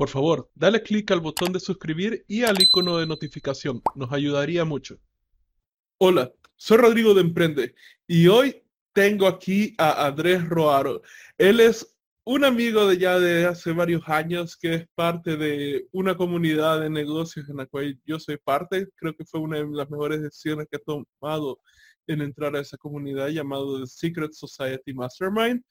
Por favor, dale clic al botón de suscribir y al icono de notificación. Nos ayudaría mucho. Hola, soy Rodrigo de Emprende y hoy tengo aquí a Andrés Roaro. Él es un amigo de ya de hace varios años que es parte de una comunidad de negocios en la cual yo soy parte. Creo que fue una de las mejores decisiones que he tomado en entrar a esa comunidad llamado The Secret Society Mastermind.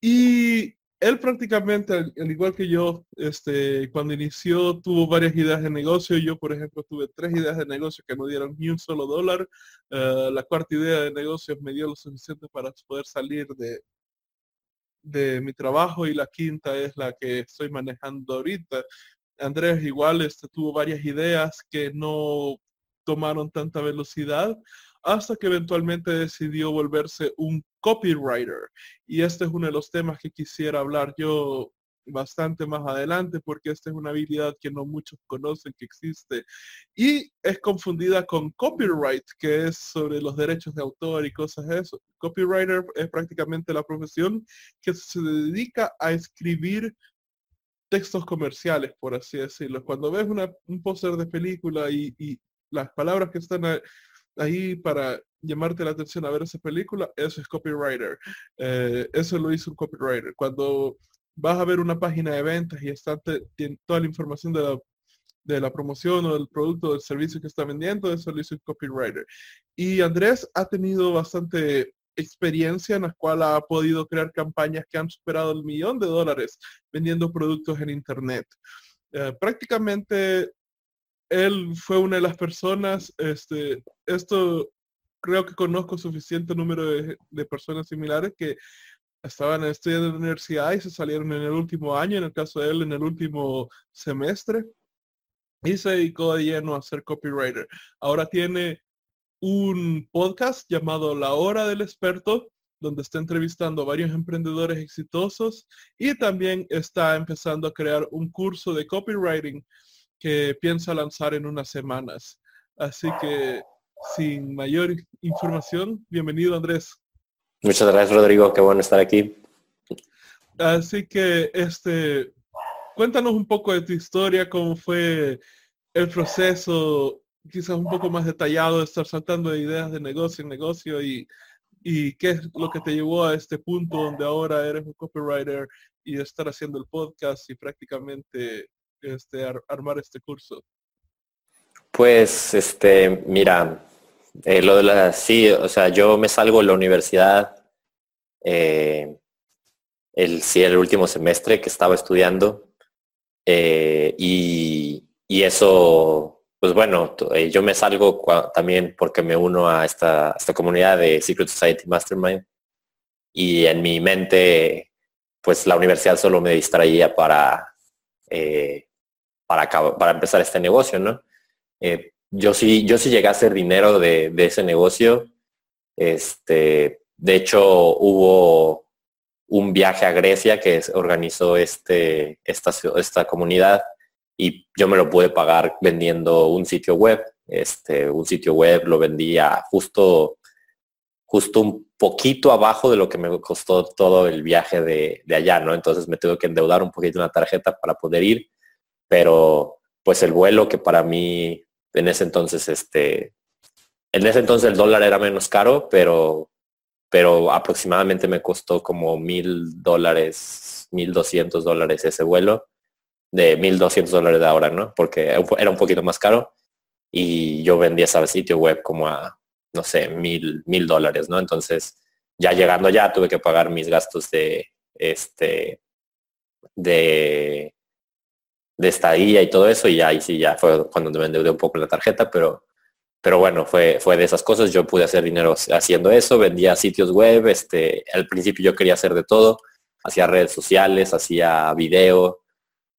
Y él prácticamente, al, igual que yo, este, cuando inició tuvo varias ideas de negocio. Yo, por ejemplo, tuve tres ideas de negocio que no dieron ni un solo dólar. Eh, la cuarta idea de negocio me dio lo suficiente para poder salir de, de mi trabajo y la quinta es la que estoy manejando ahorita. Andrés igual este, tuvo varias ideas que no tomaron tanta velocidad hasta que eventualmente decidió volverse un copywriter. Y este es uno de los temas que quisiera hablar yo bastante más adelante porque esta es una habilidad que no muchos conocen que existe y es confundida con copyright que es sobre los derechos de autor y cosas de eso. Copywriter es prácticamente la profesión que se dedica a escribir textos comerciales, por así decirlo. Cuando ves un póster de película y, y, las palabras que están ahí para llamarte la atención a ver esa película, eso es copywriter. Eh, eso lo hizo un copywriter. Cuando vas a ver una página de ventas y está toda la información de la, de la promoción o del producto o del servicio que está vendiendo, eso lo hizo un copywriter. Y Andrés ha tenido bastante experiencia en la cual ha podido crear campañas que han superado el millón de dólares vendiendo productos en Internet. Eh, prácticamente él fue una de las personas, este, esto creo que conozco suficiente número de, personas similares que estaban estudiando en la universidad y se salieron en el último año, en el caso de él en el último semestre, y se dedicó de lleno a ser copywriter. Ahora tiene un podcast llamado La Hora del Experto, donde está entrevistando a varios emprendedores exitosos y también está empezando a crear un curso de copywriting que piensa lanzar en unas semanas. Así que sin mayor información, bienvenido Andrés. Muchas gracias Rodrigo, qué bueno estar aquí. Así que este, cuéntanos un poco de tu historia, cómo fue el proceso, quizás un poco más detallado de estar saltando de ideas de negocio en negocio y, y qué es lo que te llevó a este punto donde ahora eres un copywriter y estar haciendo el podcast y prácticamente este, armar este curso? Pues, este, mira, eh, lo de la, sí, o sea, yo me salgo de la universidad eh, el, sí, el último semestre que estaba estudiando eh, y, y, eso, pues bueno, yo me salgo también porque me uno a esta, esta comunidad de Secret Society Mastermind y en mi mente, pues la universidad solo me distraía para para, empezar este negocio, ¿no? Eh, yo sí, yo sí llegué a hacer dinero de, ese negocio. Este, de hecho, hubo un viaje a Grecia que organizó este, esta, esta comunidad y yo me lo pude pagar vendiendo un sitio web. Este, un sitio web lo vendía justo, justo un poquito abajo de lo que me costó todo el viaje de, de allá, ¿no? Entonces me tuve que endeudar un poquito una tarjeta para poder ir pero pues el vuelo que para mí en ese entonces, este, en ese entonces el dólar era menos caro, pero, pero aproximadamente me costó como mil dólares, mil doscientos dólares ese vuelo, de mil doscientos dólares de ahora, ¿no? Porque era un poquito más caro y yo vendía ese sitio web como a, no sé, mil, mil dólares, ¿no? Entonces, ya llegando allá tuve que pagar mis gastos de, este, de de estadía y todo eso y ahí sí ya fue cuando me endeudé un poco la tarjeta, pero, pero bueno, fue, fue de esas cosas. Yo pude hacer dinero haciendo eso, vendía sitios web, este, al principio yo quería hacer de todo, hacía redes sociales, hacía video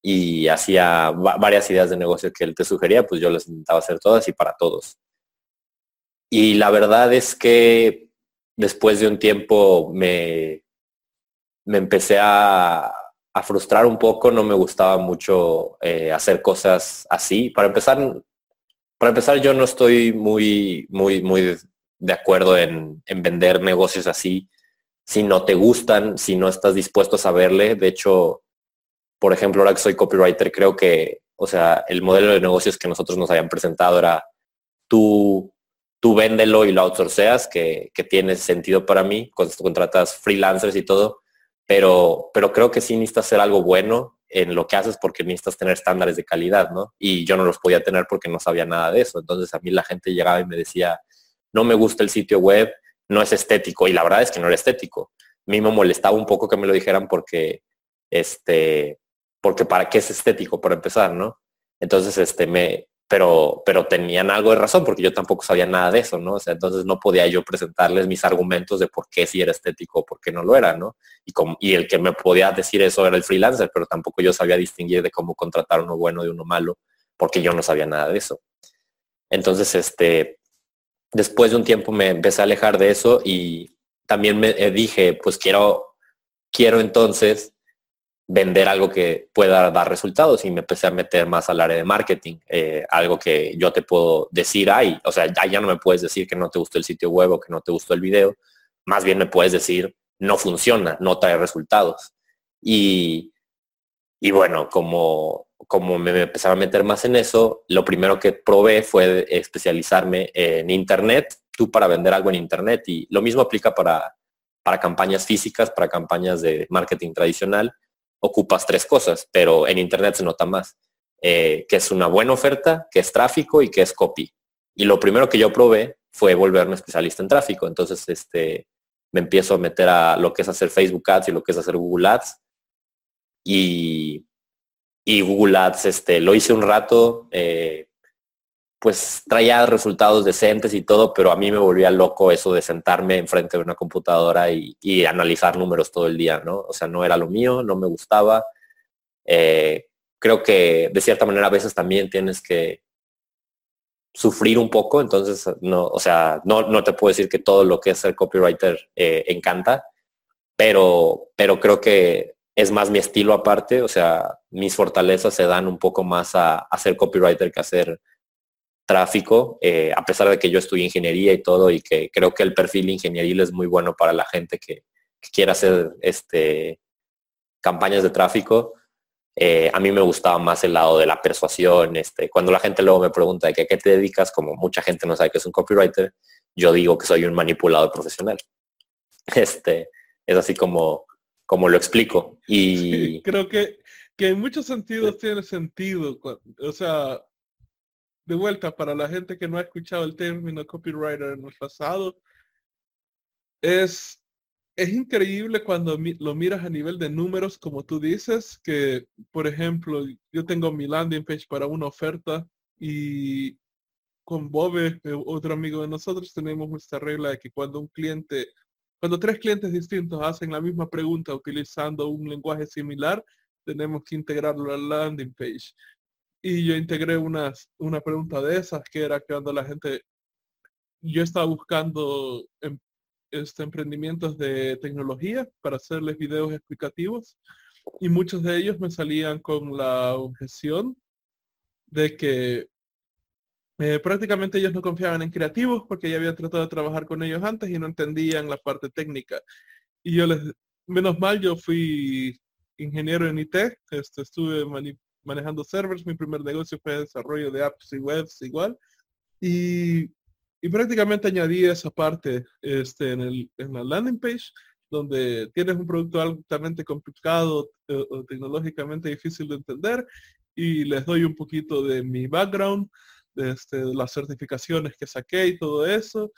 y hacía varias ideas de negocio que él te sugería, pues yo las intentaba hacer todas y para todos. Y la verdad es que después de un tiempo me, me empecé a, a frustrar un poco, no me gustaba mucho eh, hacer cosas así. Para empezar, para empezar yo no estoy muy, muy, muy de acuerdo en, vender negocios así si no te gustan, si no estás dispuesto a saberle. De hecho, por ejemplo, ahora que soy copywriter, creo que, o sea, el modelo de negocios que nosotros nos habían presentado era tú, tú véndelo y lo outsourceas, que, que tiene sentido para mí, cuando contratas freelancers y todo, pero, pero creo que sí necesitas hacer algo bueno en lo que haces porque necesitas tener estándares de calidad, ¿no? Y yo no los podía tener porque no sabía nada de eso. Entonces a mí la gente llegaba y me decía, no me gusta el sitio web, no es estético. Y la verdad es que no era estético. A mí me molestaba un poco que me lo dijeran porque, este, porque para qué es estético, para empezar, ¿no? Entonces, este, me, pero, pero tenían algo de razón porque yo tampoco sabía nada de eso, ¿no? O sea, entonces no podía yo presentarles mis argumentos de por qué sí era estético o por qué no lo era, ¿no? Y, como, y el que me podía decir eso era el freelancer, pero tampoco yo sabía distinguir de cómo contratar uno bueno de uno malo porque yo no sabía nada de eso. Entonces, este, después de un tiempo me empecé a alejar de eso y también me eh, dije, pues quiero, quiero entonces vender algo que pueda dar resultados y me empecé a meter más al área de marketing, eh, algo que yo te puedo decir, ay, o sea, ya, no me puedes decir que no te gustó el sitio web o que no te gustó el video, más bien me puedes decir, no funciona, no trae resultados. Y, y bueno, como, como me empezaba a meter más en eso, lo primero que probé fue especializarme en Internet, tú para vender algo en Internet y lo mismo aplica para, para campañas físicas, para campañas de marketing tradicional ocupas tres cosas, pero en Internet se nota más, eh, que es una buena oferta, que es tráfico y que es copy. Y lo primero que yo probé fue volverme especialista en tráfico. Entonces, este, me empiezo a meter a lo que es hacer Facebook Ads y lo que es hacer Google Ads. Y, y Google Ads, este, lo hice un rato, eh, pues traía resultados decentes y todo, pero a mí me volvía loco eso de sentarme enfrente de una computadora y, analizar números todo el día, ¿no? O sea, no era lo mío, no me gustaba. Eh, creo que de cierta manera a veces también tienes que sufrir un poco, entonces no, o sea, no, no te puedo decir que todo lo que es ser copywriter eh, encanta, pero, pero creo que es más mi estilo aparte, o sea, mis fortalezas se dan un poco más a, a ser copywriter que a ser tráfico, eh, a pesar de que yo estudié ingeniería y todo y que creo que el perfil ingenieril es muy bueno para la gente que, quiera hacer este, campañas de tráfico. Eh, a mí me gustaba más el lado de la persuasión. Este, cuando la gente luego me pregunta de qué te dedicas, como mucha gente no sabe que es un copywriter, yo digo que soy un manipulador profesional. Este, es así como, como lo explico. Y creo que, que en muchos sentidos tiene sentido. O sea, de vuelta, para la gente que no ha escuchado el término copywriter en el pasado, es, es increíble cuando lo miras a nivel de números, como tú dices, que, por ejemplo, yo tengo mi landing page para una oferta y con Bobe, eh, otro amigo de nosotros, tenemos esta regla de que cuando un cliente, cuando tres clientes distintos hacen la misma pregunta utilizando un lenguaje similar, tenemos que integrarlo al landing page. Y yo integré una pregunta de esas, que era cuando la gente, yo estaba buscando em, este, emprendimientos de tecnología para hacerles videos explicativos y muchos de ellos me salían con la objeción de que eh, prácticamente ellos no confiaban en creativos porque ya habían tratado de trabajar con ellos antes y no entendían la parte técnica. Y yo les, menos mal, yo fui ingeniero en IT, este, estuve manejando servers. Mi primer negocio fue desarrollo de apps y webs igual. Y, prácticamente añadí esa parte este, en, el, en la landing page, donde tienes un producto altamente complicado eh, o tecnológicamente difícil de entender y les doy un poquito de mi background, de, este, las certificaciones que saqué y todo eso.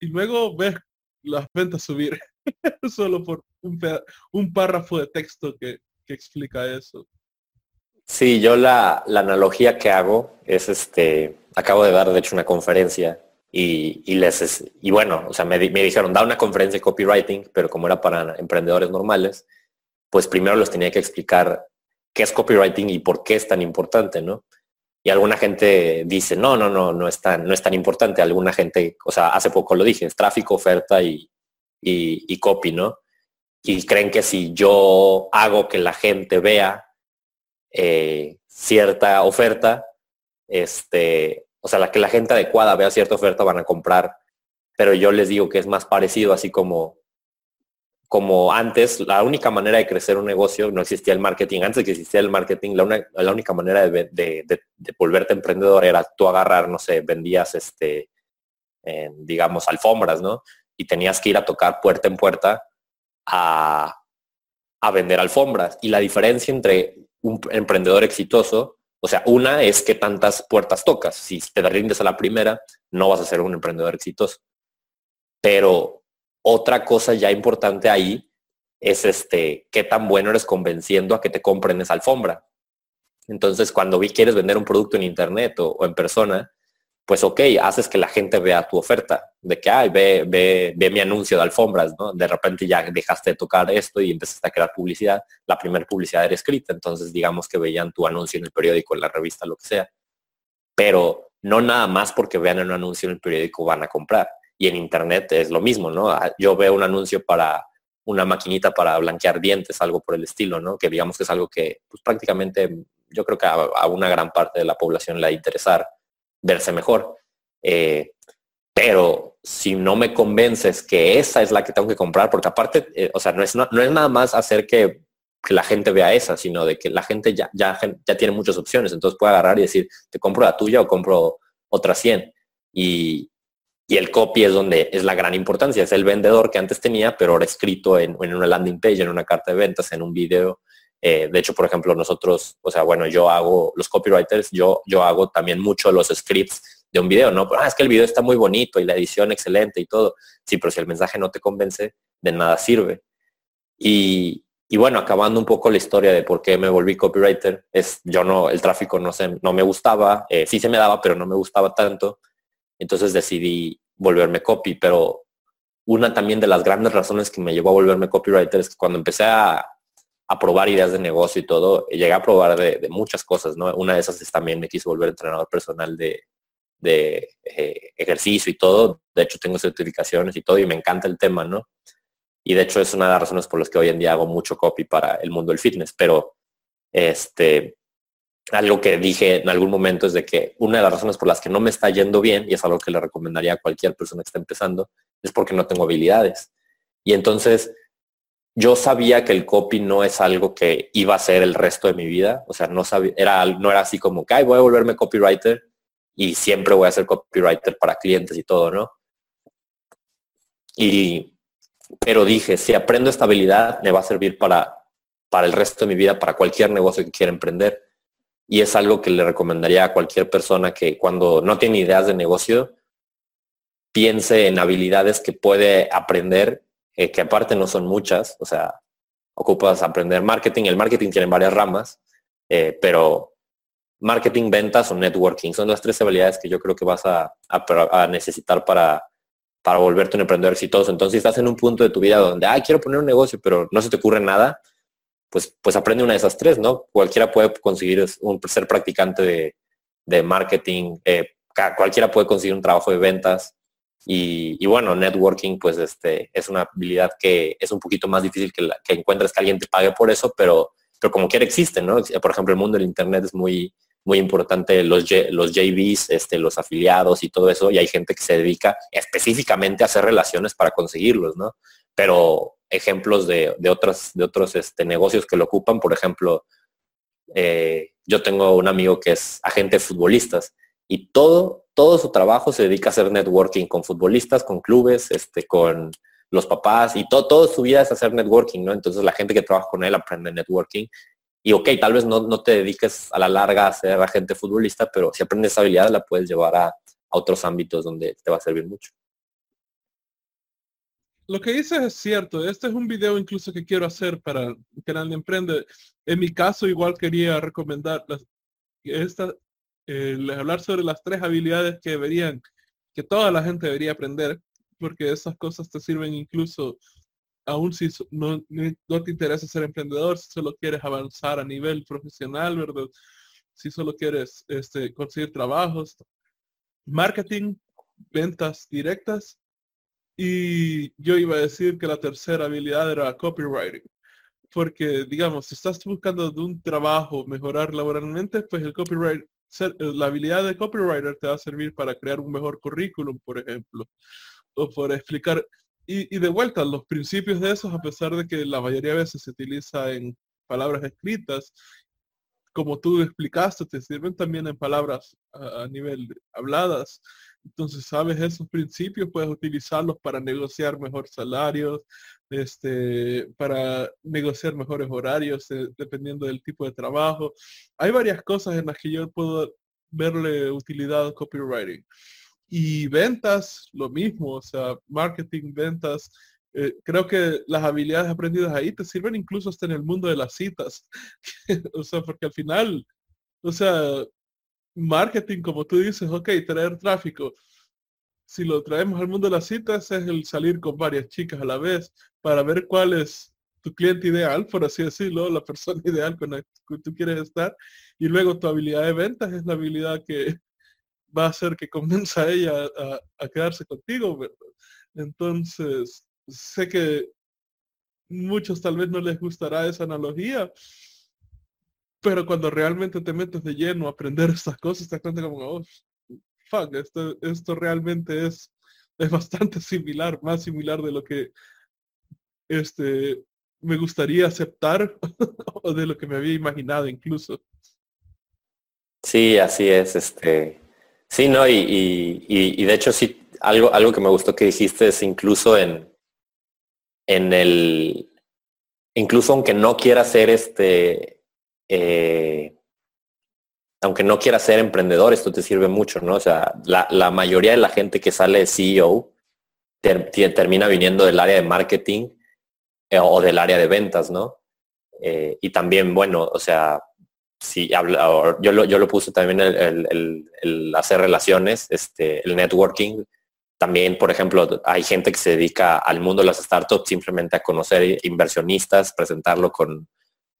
Y luego ves las ventas subir solo por un, un párrafo de texto que, que explica eso. Sí, yo la, analogía que hago es este, acabo de dar de hecho una conferencia y, les y bueno, o sea, me, dijeron, da una conferencia de copywriting, pero como era para emprendedores normales, pues primero les tenía que explicar qué es copywriting y por qué es tan importante, ¿no? Y alguna gente dice, no, no, no, no es tan, no es tan importante. Alguna gente, o sea, hace poco lo dije, es tráfico, oferta y, y, y copy, ¿no? Y creen que si yo hago que la gente vea eh, cierta oferta, este, o sea, la que la gente adecuada vea cierta oferta van a comprar, pero yo les digo que es más parecido, así como como antes, la única manera de crecer un negocio, no existía el marketing, antes que existía el marketing, la, la única manera de, de, volverte emprendedor era tú agarrar, no sé, vendías, este, digamos, alfombras, ¿no? Y tenías que ir a tocar puerta en puerta a, a vender alfombras. Y la diferencia entre un emprendedor exitoso, o sea, una es que tantas puertas tocas. Si te rindes a la primera, no vas a ser un emprendedor exitoso. Pero otra cosa ya importante ahí es este, qué tan bueno eres convenciendo a que te compren esa alfombra. Entonces, cuando vi quieres vender un producto en internet o en persona, pues ok, haces que la gente vea tu oferta, de que, ay, ve, ve, ve mi anuncio de alfombras, ¿no? De repente ya dejaste de tocar esto y empezaste a crear publicidad. La primera publicidad era escrita, entonces digamos que veían tu anuncio en el periódico, en la revista, lo que sea. Pero no nada más porque vean un anuncio en el periódico van a comprar. Y en internet es lo mismo, ¿no? Ah, yo veo un anuncio para una maquinita para blanquear dientes, algo por el estilo, ¿no? Que digamos que es algo que pues, prácticamente yo creo que a, una gran parte de la población le va a interesar verse mejor. Eh, pero si no me convences que esa es la que tengo que comprar, porque aparte, eh, o sea, no es, no, es nada más hacer que, la gente vea esa, sino de que la gente ya, ya, ya tiene muchas opciones, entonces puede agarrar y decir, te compro la tuya o compro otra 100. Y, y el copy es donde es la gran importancia, es el vendedor que antes tenía, pero ahora escrito en, en una landing page, en una carta de ventas, en un video, eh, de hecho, por ejemplo, nosotros, o sea, bueno, yo hago los copywriters, yo, yo hago también mucho los scripts de un video, ¿no? Ah, es que el video está muy bonito y la edición excelente y todo. Sí, pero si el mensaje no te convence, de nada sirve. Y, bueno, acabando un poco la historia de por qué me volví copywriter, es yo no, el tráfico no, se, no me gustaba, eh, sí se me daba, pero no me gustaba tanto. Entonces decidí volverme copy, pero una también de las grandes razones que me llevó a volverme copywriter es que cuando empecé a, a probar ideas de negocio y todo, llegué a probar de, muchas cosas, ¿no? Una de esas es también me quise volver entrenador personal de, eh, ejercicio y todo. De hecho, tengo certificaciones y todo y me encanta el tema, ¿no? Y de hecho es una de las razones por las que hoy en día hago mucho copy para el mundo del fitness. Pero este, algo que dije en algún momento es de que una de las razones por las que no me está yendo bien, y es algo que le recomendaría a cualquier persona que esté empezando, es porque no tengo habilidades. Y entonces yo sabía que el copy no es algo que iba a ser el resto de mi vida. O sea, no sabía, era, no era así como que voy a volverme copywriter y siempre voy a ser copywriter para clientes y todo, ¿no? Y, pero dije, si aprendo esta habilidad, me va a servir para, para el resto de mi vida, para cualquier negocio que quiera emprender. Y es algo que le recomendaría a cualquier persona que cuando no tiene ideas de negocio, piense en habilidades que puede aprender eh, que aparte no son muchas, o sea, ocupas aprender marketing. El marketing tiene varias ramas, eh, pero marketing, ventas o networking son las tres habilidades que yo creo que vas a, necesitar para, para volverte un emprendedor exitoso. Entonces, si estás en un punto de tu vida donde, ah, quiero poner un negocio, pero no se te ocurre nada, pues, pues aprende una de esas tres, ¿no? Cualquiera puede conseguir un, ser practicante de, de marketing, eh, cualquiera puede conseguir un trabajo de ventas, y, bueno, networking pues este, es una habilidad que es un poquito más difícil que, que encuentres que alguien te pague por eso, pero, pero como quiera existe, ¿no? Por ejemplo, el mundo del Internet es muy, muy importante, los, los JVs, este, los afiliados y todo eso, y hay gente que se dedica específicamente a hacer relaciones para conseguirlos, ¿no? Pero ejemplos de, de, otros, de otros este, negocios que lo ocupan, por ejemplo, eh, yo tengo un amigo que es agente de futbolistas y todo, todo su trabajo se dedica a hacer networking con futbolistas, con clubes, este, con los papás y todo, su vida es hacer networking, ¿no? Entonces la gente que trabaja con él aprende networking. Y ok, tal vez no, no te dediques a la larga a ser agente futbolista, pero si aprendes esa habilidad la puedes llevar a, otros ámbitos donde te va a servir mucho. Lo que dices es cierto. Este es un video incluso que quiero hacer para el canal de Emprende. En mi caso, igual quería recomendar esta, hablar sobre las tres habilidades que deberían, que toda la gente debería aprender, porque esas cosas te sirven incluso aún si no, no te interesa ser emprendedor, si solo quieres avanzar a nivel profesional, ¿verdad? Si solo quieres este, conseguir trabajos, marketing, ventas directas. Y yo iba a decir que la tercera habilidad era copywriting. Porque, digamos, si estás buscando un trabajo mejorar laboralmente, pues el copyright eh, la habilidad de copywriter te va a servir para crear un mejor currículum, por ejemplo, o por explicar y, de vuelta, los principios de esos, a pesar de que la mayoría de veces se utiliza en palabras escritas, como tú explicaste, te sirven también en palabras a, nivel habladas. Entonces, sabes esos principios, puedes utilizarlos para negociar mejor salarios, este, para negociar mejores horarios, eh, dependiendo del tipo de trabajo. Hay varias cosas en las que yo puedo verle utilidad al copywriting. Y ventas, lo mismo, o sea, marketing, ventas. Eh, creo que las habilidades aprendidas ahí te sirven incluso hasta en el mundo de las citas. o sea, porque al final, o sea, marketing, como tú dices, ok, traer tráfico. Si lo traemos al mundo de las citas es el salir con varias chicas a la vez para ver cuál es tu cliente ideal, por así decirlo, la persona ideal con la que tú quieres estar. Y luego tu habilidad de ventas es la habilidad que, va a hacer que convenza a ella a, quedarse contigo, Entonces, sé que muchos tal vez no les gustará esa analogía, pero cuando realmente te metes de lleno a aprender estas cosas, te das cuenta como, oh, fuck, esto, esto realmente es, es bastante similar, más similar de lo que este, me gustaría aceptar o de lo que me había imaginado incluso. Sí, así es. Este, Sí, no, y, de hecho sí, algo, algo que me gustó que dijiste es incluso en, en el, incluso aunque no quiera ser este, eh, aunque no quiera ser emprendedor, esto te sirve mucho, ¿no? O sea, la, mayoría de la gente que sale de CEO termina viniendo del área de marketing eh, o del área de ventas, ¿no? Eh, y también, bueno, o sea, sí, yo lo, yo lo puse también el, hacer relaciones, este, el networking. También, por ejemplo, hay gente que se dedica al mundo de las startups simplemente a conocer inversionistas, presentarlo con,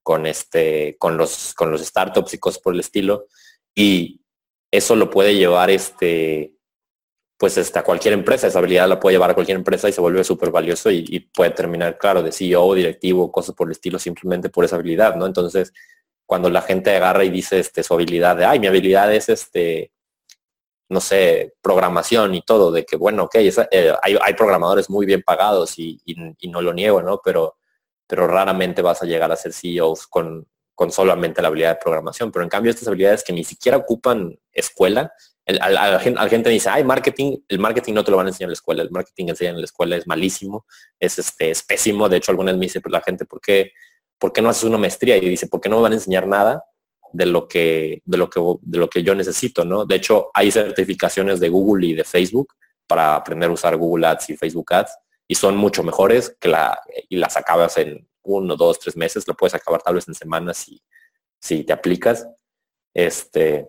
con, este, con, los, con los startups y cosas por el estilo. Y eso lo puede llevar este, pues este, a cualquier empresa. Esa habilidad la puede llevar a cualquier empresa y se vuelve súper valioso y, y, puede terminar, claro, de CEO, directivo, cosas por el estilo, simplemente por esa habilidad, ¿no? Entonces, cuando la gente agarra y dice este, su habilidad de, ay, mi habilidad es este, no sé, programación y todo, de que bueno, ok, eh, hay, programadores muy bien pagados y, no lo niego, ¿no? Pero, pero raramente vas a llegar a ser CEOs con, con solamente la habilidad de programación. Pero en cambio estas habilidades que ni siquiera ocupan escuela, a, la gente, dice, ay, marketing, el marketing no te lo van a enseñar en la escuela, el marketing enseña en la escuela es malísimo, es, este, es pésimo. De hecho, algunas me dicen, pues la gente, ¿por qué? ¿por qué no haces una maestría? Y dice, ¿por qué no me van a enseñar nada de lo que, de lo que, de lo que yo necesito? ¿no? De hecho, hay certificaciones de Google y de Facebook para aprender a usar Google Ads y Facebook Ads y son mucho mejores que la, y las acabas en uno, dos, tres meses, lo puedes acabar tal vez en semanas si, si te aplicas. Este,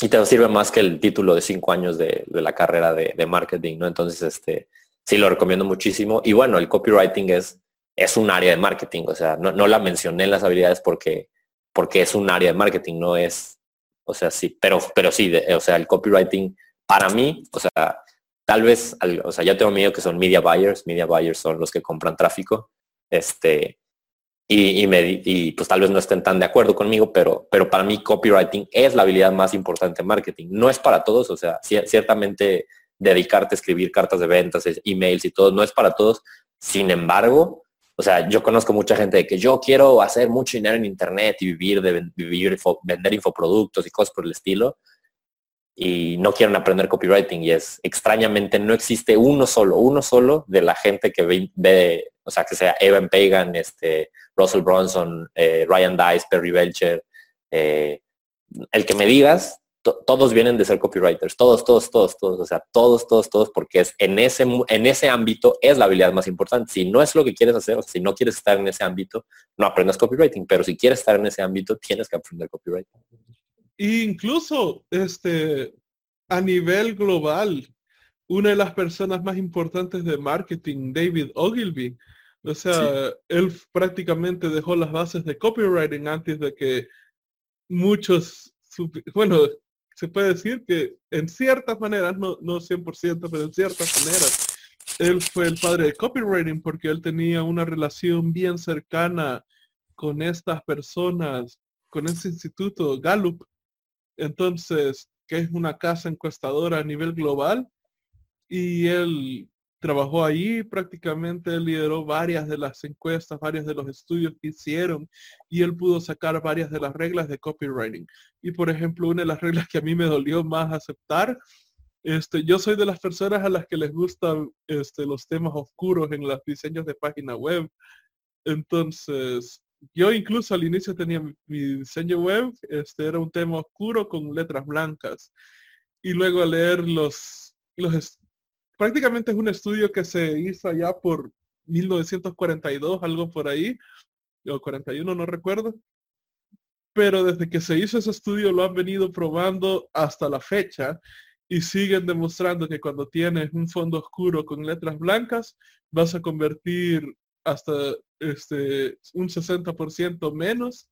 y te sirve más que el título de cinco años de, la carrera de, de, marketing, ¿no? Entonces, este, sí lo recomiendo muchísimo. Y bueno, el copywriting es es un área de marketing, o sea, no, la mencioné en las habilidades porque, porque es un área de marketing, no es, o sea, sí, pero, pero sí, o sea, el copywriting para mí, o sea, tal vez, o sea, ya tengo miedo que son media buyers, media buyers son los que compran tráfico, este, y, me, y pues tal vez no estén tan de acuerdo conmigo, pero, pero para mí copywriting es la habilidad más importante en marketing. No es para todos, o sea, ciertamente dedicarte a escribir cartas de ventas, emails y todo, no es para todos. Sin embargo, o sea, yo conozco mucha gente de que yo quiero hacer mucho dinero en internet y vivir de vivir, vender infoproductos y cosas por el estilo. Y no quieren aprender copywriting y es extrañamente no existe uno solo, uno solo de la gente que ve, o sea, que sea Evan Pagan, este, Russell Bronson, eh, Ryan Dice, Perry Belcher, eh, el que me digas todos vienen de ser copywriters, todos, todos, todos, todos, o sea, todos, todos, todos, porque es en ese, en ese ámbito es la habilidad más importante. Si no es lo que quieres hacer, o si no quieres estar en ese ámbito, no aprendas copywriting, pero si quieres estar en ese ámbito, tienes que aprender copywriting. Incluso, este, a nivel global, una de las personas más importantes de marketing, David Ogilvy, o sea, él prácticamente dejó las bases de copywriting antes de que muchos, bueno, se puede decir que en ciertas maneras, no, no 100%, pero en ciertas maneras, él fue el padre de copywriting porque él tenía una relación bien cercana con estas personas, con ese instituto Gallup. Entonces, que es una casa encuestadora a nivel global. Y él trabajó ahí, prácticamente lideró varias de las encuestas, varios de los estudios que hicieron y él pudo sacar varias de las reglas de copywriting. Y por ejemplo, una de las reglas que a mí me dolió más aceptar, este, yo soy de las personas a las que les gustan este, los temas oscuros en los diseños de página web. Entonces, yo incluso al inicio tenía mi, diseño web, este era un tema oscuro con letras blancas. Y luego a leer los, los, prácticamente es un estudio que se hizo allá por 1942, algo por ahí, o 41, no recuerdo. Pero desde que se hizo ese estudio lo han venido probando hasta la fecha y siguen demostrando que cuando tienes un fondo oscuro con letras blancas, vas a convertir hasta este, un 60% menos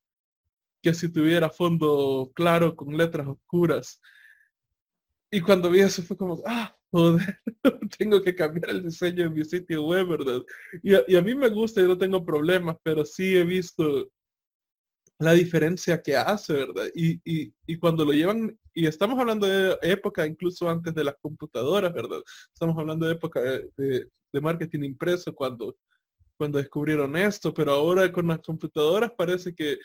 que si tuviera fondo claro con letras oscuras. Y cuando vi eso fue como, ah, joder, tengo que cambiar el diseño en mi sitio web, ¿verdad? Y a, y a mí me gusta y no tengo problemas, pero sí he visto la diferencia que hace, ¿verdad? Y, y, y, cuando lo llevan, y estamos hablando de época incluso antes de las computadoras, ¿verdad? Estamos hablando de época de, de, marketing impreso cuando, cuando descubrieron esto, pero ahora con las computadoras parece que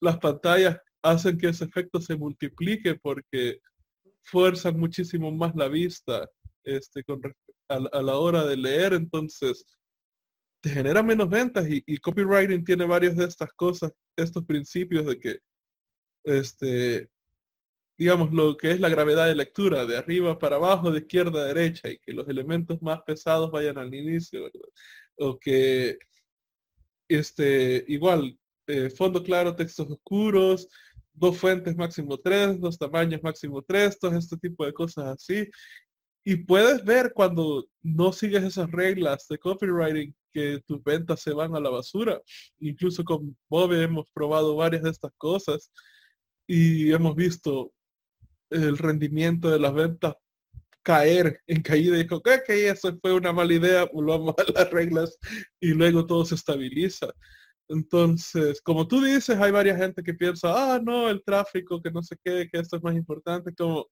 las pantallas hacen que ese efecto se multiplique porque fuerzan muchísimo más la vista este, con, a, la hora de leer, entonces te genera menos ventas y, copywriting tiene varias de estas cosas, estos principios de que, este, digamos, lo que es la gravedad de lectura, de arriba para abajo, de izquierda a derecha, y que los elementos más pesados vayan al inicio, O que, este, igual, eh, fondo claro, textos oscuros, dos fuentes máximo tres, dos tamaños máximo tres, todo este tipo de cosas así. Y puedes ver cuando no sigues esas reglas de copywriting que tus ventas se van a la basura. Incluso con Bob hemos probado varias de estas cosas y hemos visto el rendimiento de las ventas caer en caída y dijo, que que eso fue una mala idea, volvamos a las reglas y luego todo se estabiliza. Entonces, como tú dices, hay varias gente que piensa, ah, no, el tráfico, que no sé qué, que esto es más importante, como,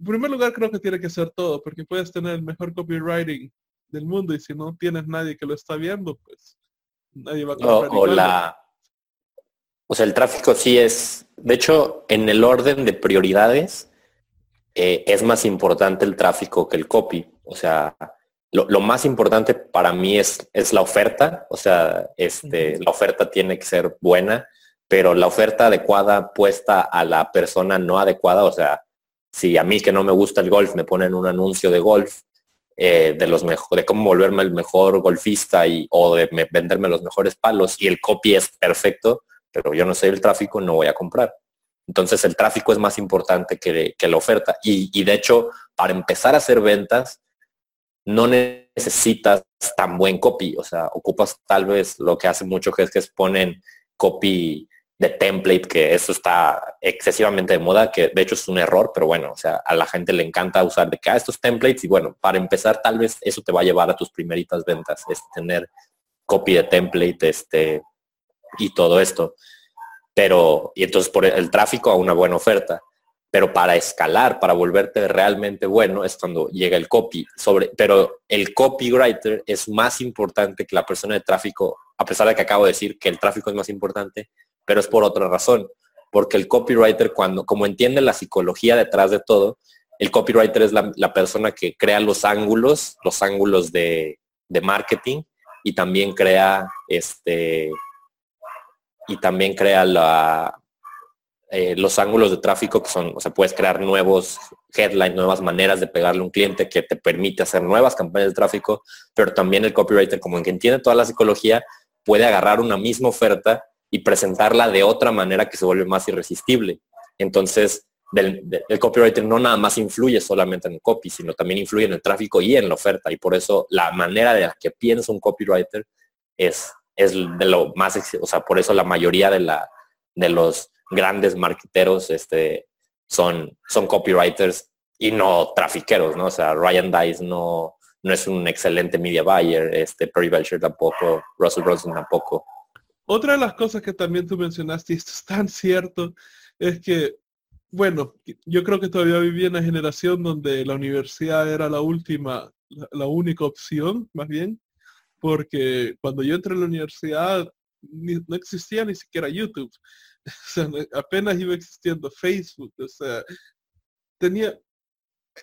en primer lugar creo que tiene que ser todo, porque puedes tener el mejor copywriting del mundo y si no tienes nadie que lo está viendo, pues nadie va a comprar. O, la, o sea, el tráfico sí es, de hecho, en el orden de prioridades eh, es más importante el tráfico que el copy. O sea, lo, más importante para mí es, es la oferta. O sea, este, la oferta tiene que ser buena, pero la oferta adecuada puesta a la persona no adecuada, o sea, si a mí que no me gusta el golf me ponen un anuncio de golf, eh, de los mejor, de cómo volverme el mejor golfista y, o de venderme los mejores palos y el copy es perfecto, pero yo no sé el tráfico, no voy a comprar. Entonces el tráfico es más importante que, la oferta. Y, de hecho, para empezar a hacer ventas, no necesitas tan buen copy. O sea, ocupas tal vez lo que hace mucho que es que ponen copy de template, que eso está excesivamente de moda, que de hecho es un error, pero bueno, o sea, a la gente le encanta usar de cada ah, estos templates y bueno, para empezar tal vez eso te va a llevar a tus primeritas ventas, es tener copy de template este, y todo esto. Pero, y entonces por el tráfico a una buena oferta. Pero para escalar, para volverte realmente bueno, es cuando llega el copy. Sobre, pero el copywriter es más importante que la persona de tráfico, a pesar de que acabo de decir que el tráfico es más importante, pero es por otra razón, porque el copywriter cuando, como entiende la psicología detrás de todo, el copywriter es la, persona que crea los ángulos, los ángulos de, marketing y también crea este y también crea la, eh, los ángulos de tráfico que son, o sea, puedes crear nuevos headlines, nuevas maneras de pegarle a un cliente que te permite hacer nuevas campañas de tráfico, pero también el copywriter, como que entiende toda la psicología, puede agarrar una misma oferta y presentarla de otra manera que se vuelve más irresistible. Entonces, el copywriter no nada más influye solamente en el copy, sino también influye en el tráfico y en la oferta. Y por eso la manera de la que piensa un copywriter es, es de lo más, o sea, por eso la mayoría de, la, de los grandes marqueteros este, son, son copywriters y no trafiqueros, ¿no? O sea, Ryan Dice no, no es un excelente media buyer, este, Perry Belcher tampoco, Russell Brunson tampoco. Otra de las cosas que también tú mencionaste, y esto es tan cierto, es que, bueno, yo creo que todavía vivía en una generación donde la universidad era la última la, única opción, más bien, porque cuando yo entré a la universidad no existía ni siquiera YouTube. Apenas iba existiendo Facebook. O sea, tenía,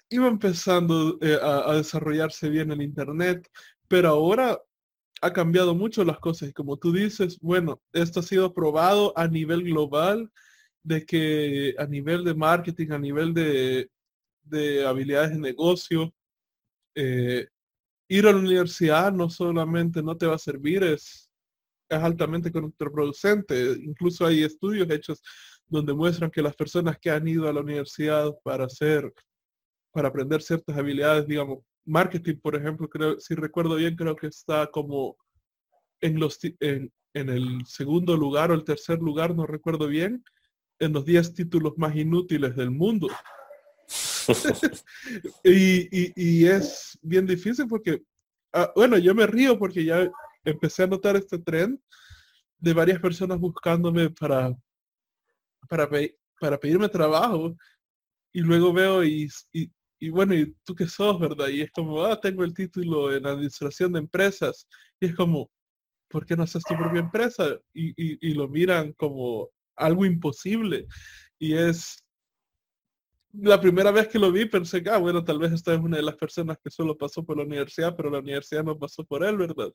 iba empezando eh, a, desarrollarse bien el Internet, pero ahora ha cambiado mucho las cosas. Y como tú dices, bueno, esto ha sido probado a nivel global, de que a nivel de marketing, a nivel de, de habilidades de negocio, eh, ir a la universidad no solamente no te va a servir, es, es altamente contraproducente. Incluso hay estudios hechos donde muestran que las personas que han ido a la universidad para hacer, para aprender ciertas habilidades, digamos, marketing, por ejemplo, creo, si recuerdo bien, creo que está como en los en, en el segundo lugar o el tercer lugar, no recuerdo bien, en los 10 títulos más inútiles del mundo. y, es bien difícil porque, ah, bueno, yo me río porque ya empecé a notar este tren de varias personas buscándome para, para, para pedirme trabajo y luego veo y, y, bueno, ¿y tú qué sos, verdad? Y es como, ah, tengo el título en administración de empresas. Y es como, ¿por qué no haces tu propia empresa? Y, y lo miran como algo imposible. Y es, la primera vez que lo vi pensé que, ah, bueno, tal vez esta es una de las personas que solo pasó por la universidad, pero la universidad no pasó por él, ¿verdad?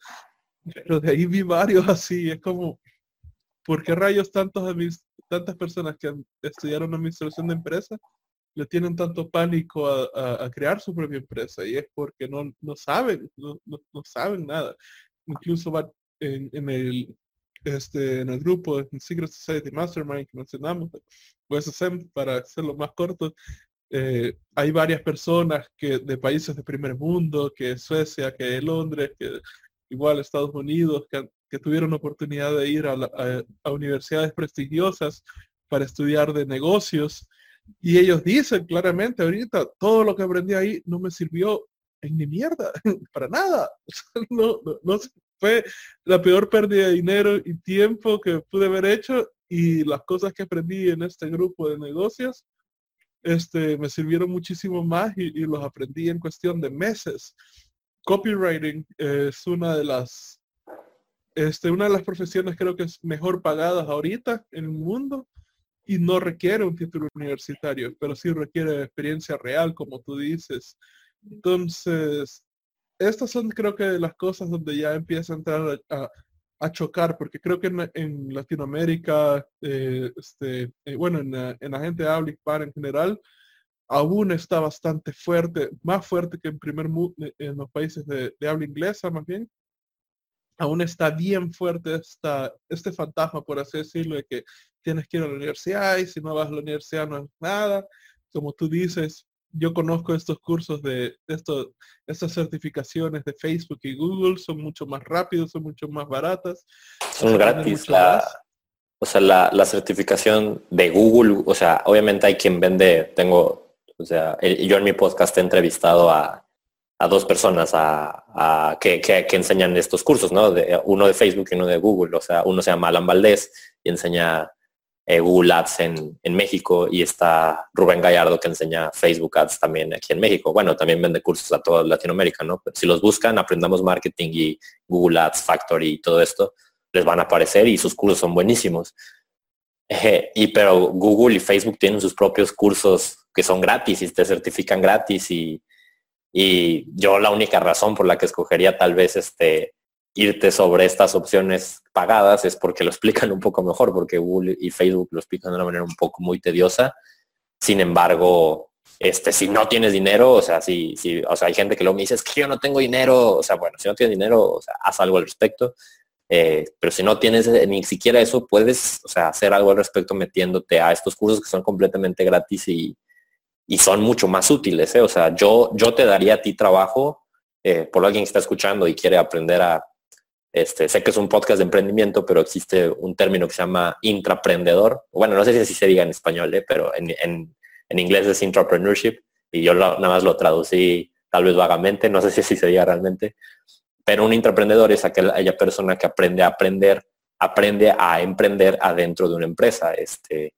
Pero de ahí vi varios así, es como, ¿por qué rayos tantos tantas personas que estudiaron administración de empresas le tienen tanto pánico a, crear su propia empresa? Y es porque no, no saben, no, no, saben nada. Incluso va en, el, este, en el grupo de Secret Society Mastermind que mencionamos, pues hacer para hacerlo más corto, eh, hay varias personas que de países de primer mundo, que Suecia, que Londres, que igual Estados Unidos, que, tuvieron oportunidad de ir a, universidades prestigiosas para estudiar de negocios. Y ellos dicen claramente ahorita, todo lo que aprendí ahí no me sirvió en ni mierda, para nada. fue la peor pérdida de dinero y tiempo que pude haber hecho y las cosas que aprendí en este grupo de negocios este, me sirvieron muchísimo más y, los aprendí en cuestión de meses. Copywriting es una de las este, una de las profesiones creo que es mejor pagadas ahorita en el mundo y no requiere un título universitario, pero sí requiere experiencia real, como tú dices. Entonces, estas son creo que las cosas donde ya empieza a entrar a, chocar, porque creo que en, Latinoamérica, eh, este, eh, bueno, en, la gente de habla hispana en general, aún está bastante fuerte, más fuerte que en primer eh, en los países de, habla inglesa más bien. Aún está bien fuerte esta, este fantasma, por así decirlo, de que tienes que ir a la universidad y si no vas a la universidad no es nada. Como tú dices, yo conozco estos cursos de esto, estas certificaciones de Facebook y Google, son mucho más rápidos, son mucho más baratas. Son gratis. La, o sea, la, certificación de Google, o sea, obviamente hay quien vende, tengo, o sea, yo en mi podcast he entrevistado a, dos personas a, que, que, enseñan estos cursos, ¿no? De, uno de Facebook y uno de Google. O sea, uno se llama Alan Valdés y enseña eh, Google Ads en, México y está Rubén Gallardo que enseña Facebook Ads también aquí en México. Bueno, también vende cursos a toda Latinoamérica, ¿no? Pero si los buscan, aprendamos marketing y Google Ads Factory y todo esto, les van a aparecer y sus cursos son buenísimos. y pero Google y Facebook tienen sus propios cursos que son gratis y te certifican gratis y, y yo la única razón por la que escogería tal vez este irte sobre estas opciones pagadas es porque lo explican un poco mejor, porque Google y Facebook lo explican de una manera un poco muy tediosa. Sin embargo, este, si no tienes dinero, o sea, si, si, o sea, hay gente que luego me dice, es que yo no tengo dinero, o sea, bueno, si no tienes dinero, o sea, haz algo al respecto. Eh, pero si no tienes eh, ni siquiera eso, puedes, o sea, hacer algo al respecto metiéndote a estos cursos que son completamente gratis y, y son mucho más útiles. ¿eh? O sea, yo, yo te daría a ti trabajo por alguien que está escuchando y quiere aprender a este, sé que es un podcast de emprendimiento, pero existe un término que se llama intraprendedor. Bueno, no sé si así se diga en español, ¿eh? pero en, inglés es intrapreneurship y yo nada más lo traducí tal vez vagamente, no sé si así se diga realmente. Pero un intraprendedor es aquella persona que aprende a aprender, aprende a emprender adentro de una empresa. Este,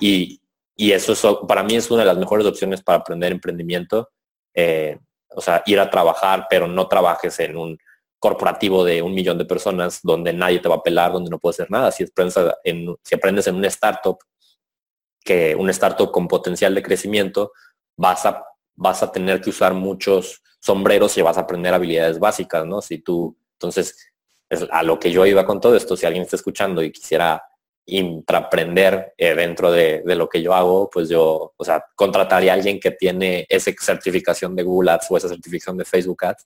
y, eso para mí es una de las mejores opciones para aprender emprendimiento. Eh, o sea, ir a trabajar, pero no trabajes en un corporativo de un millón de personas donde nadie te va a pelar, donde no puedes hacer nada. Si aprendes en, si aprendes en una startup, que un startup con potencial de crecimiento, vas a, vas a tener que usar muchos sombreros y vas a aprender habilidades básicas, ¿no? Si tú, entonces, es a lo que yo iba con todo esto, si alguien está escuchando y quisiera intraprender eh, dentro de, lo que yo hago, pues yo, o sea, contrataría a alguien que tiene esa certificación de Google Ads o esa certificación de Facebook Ads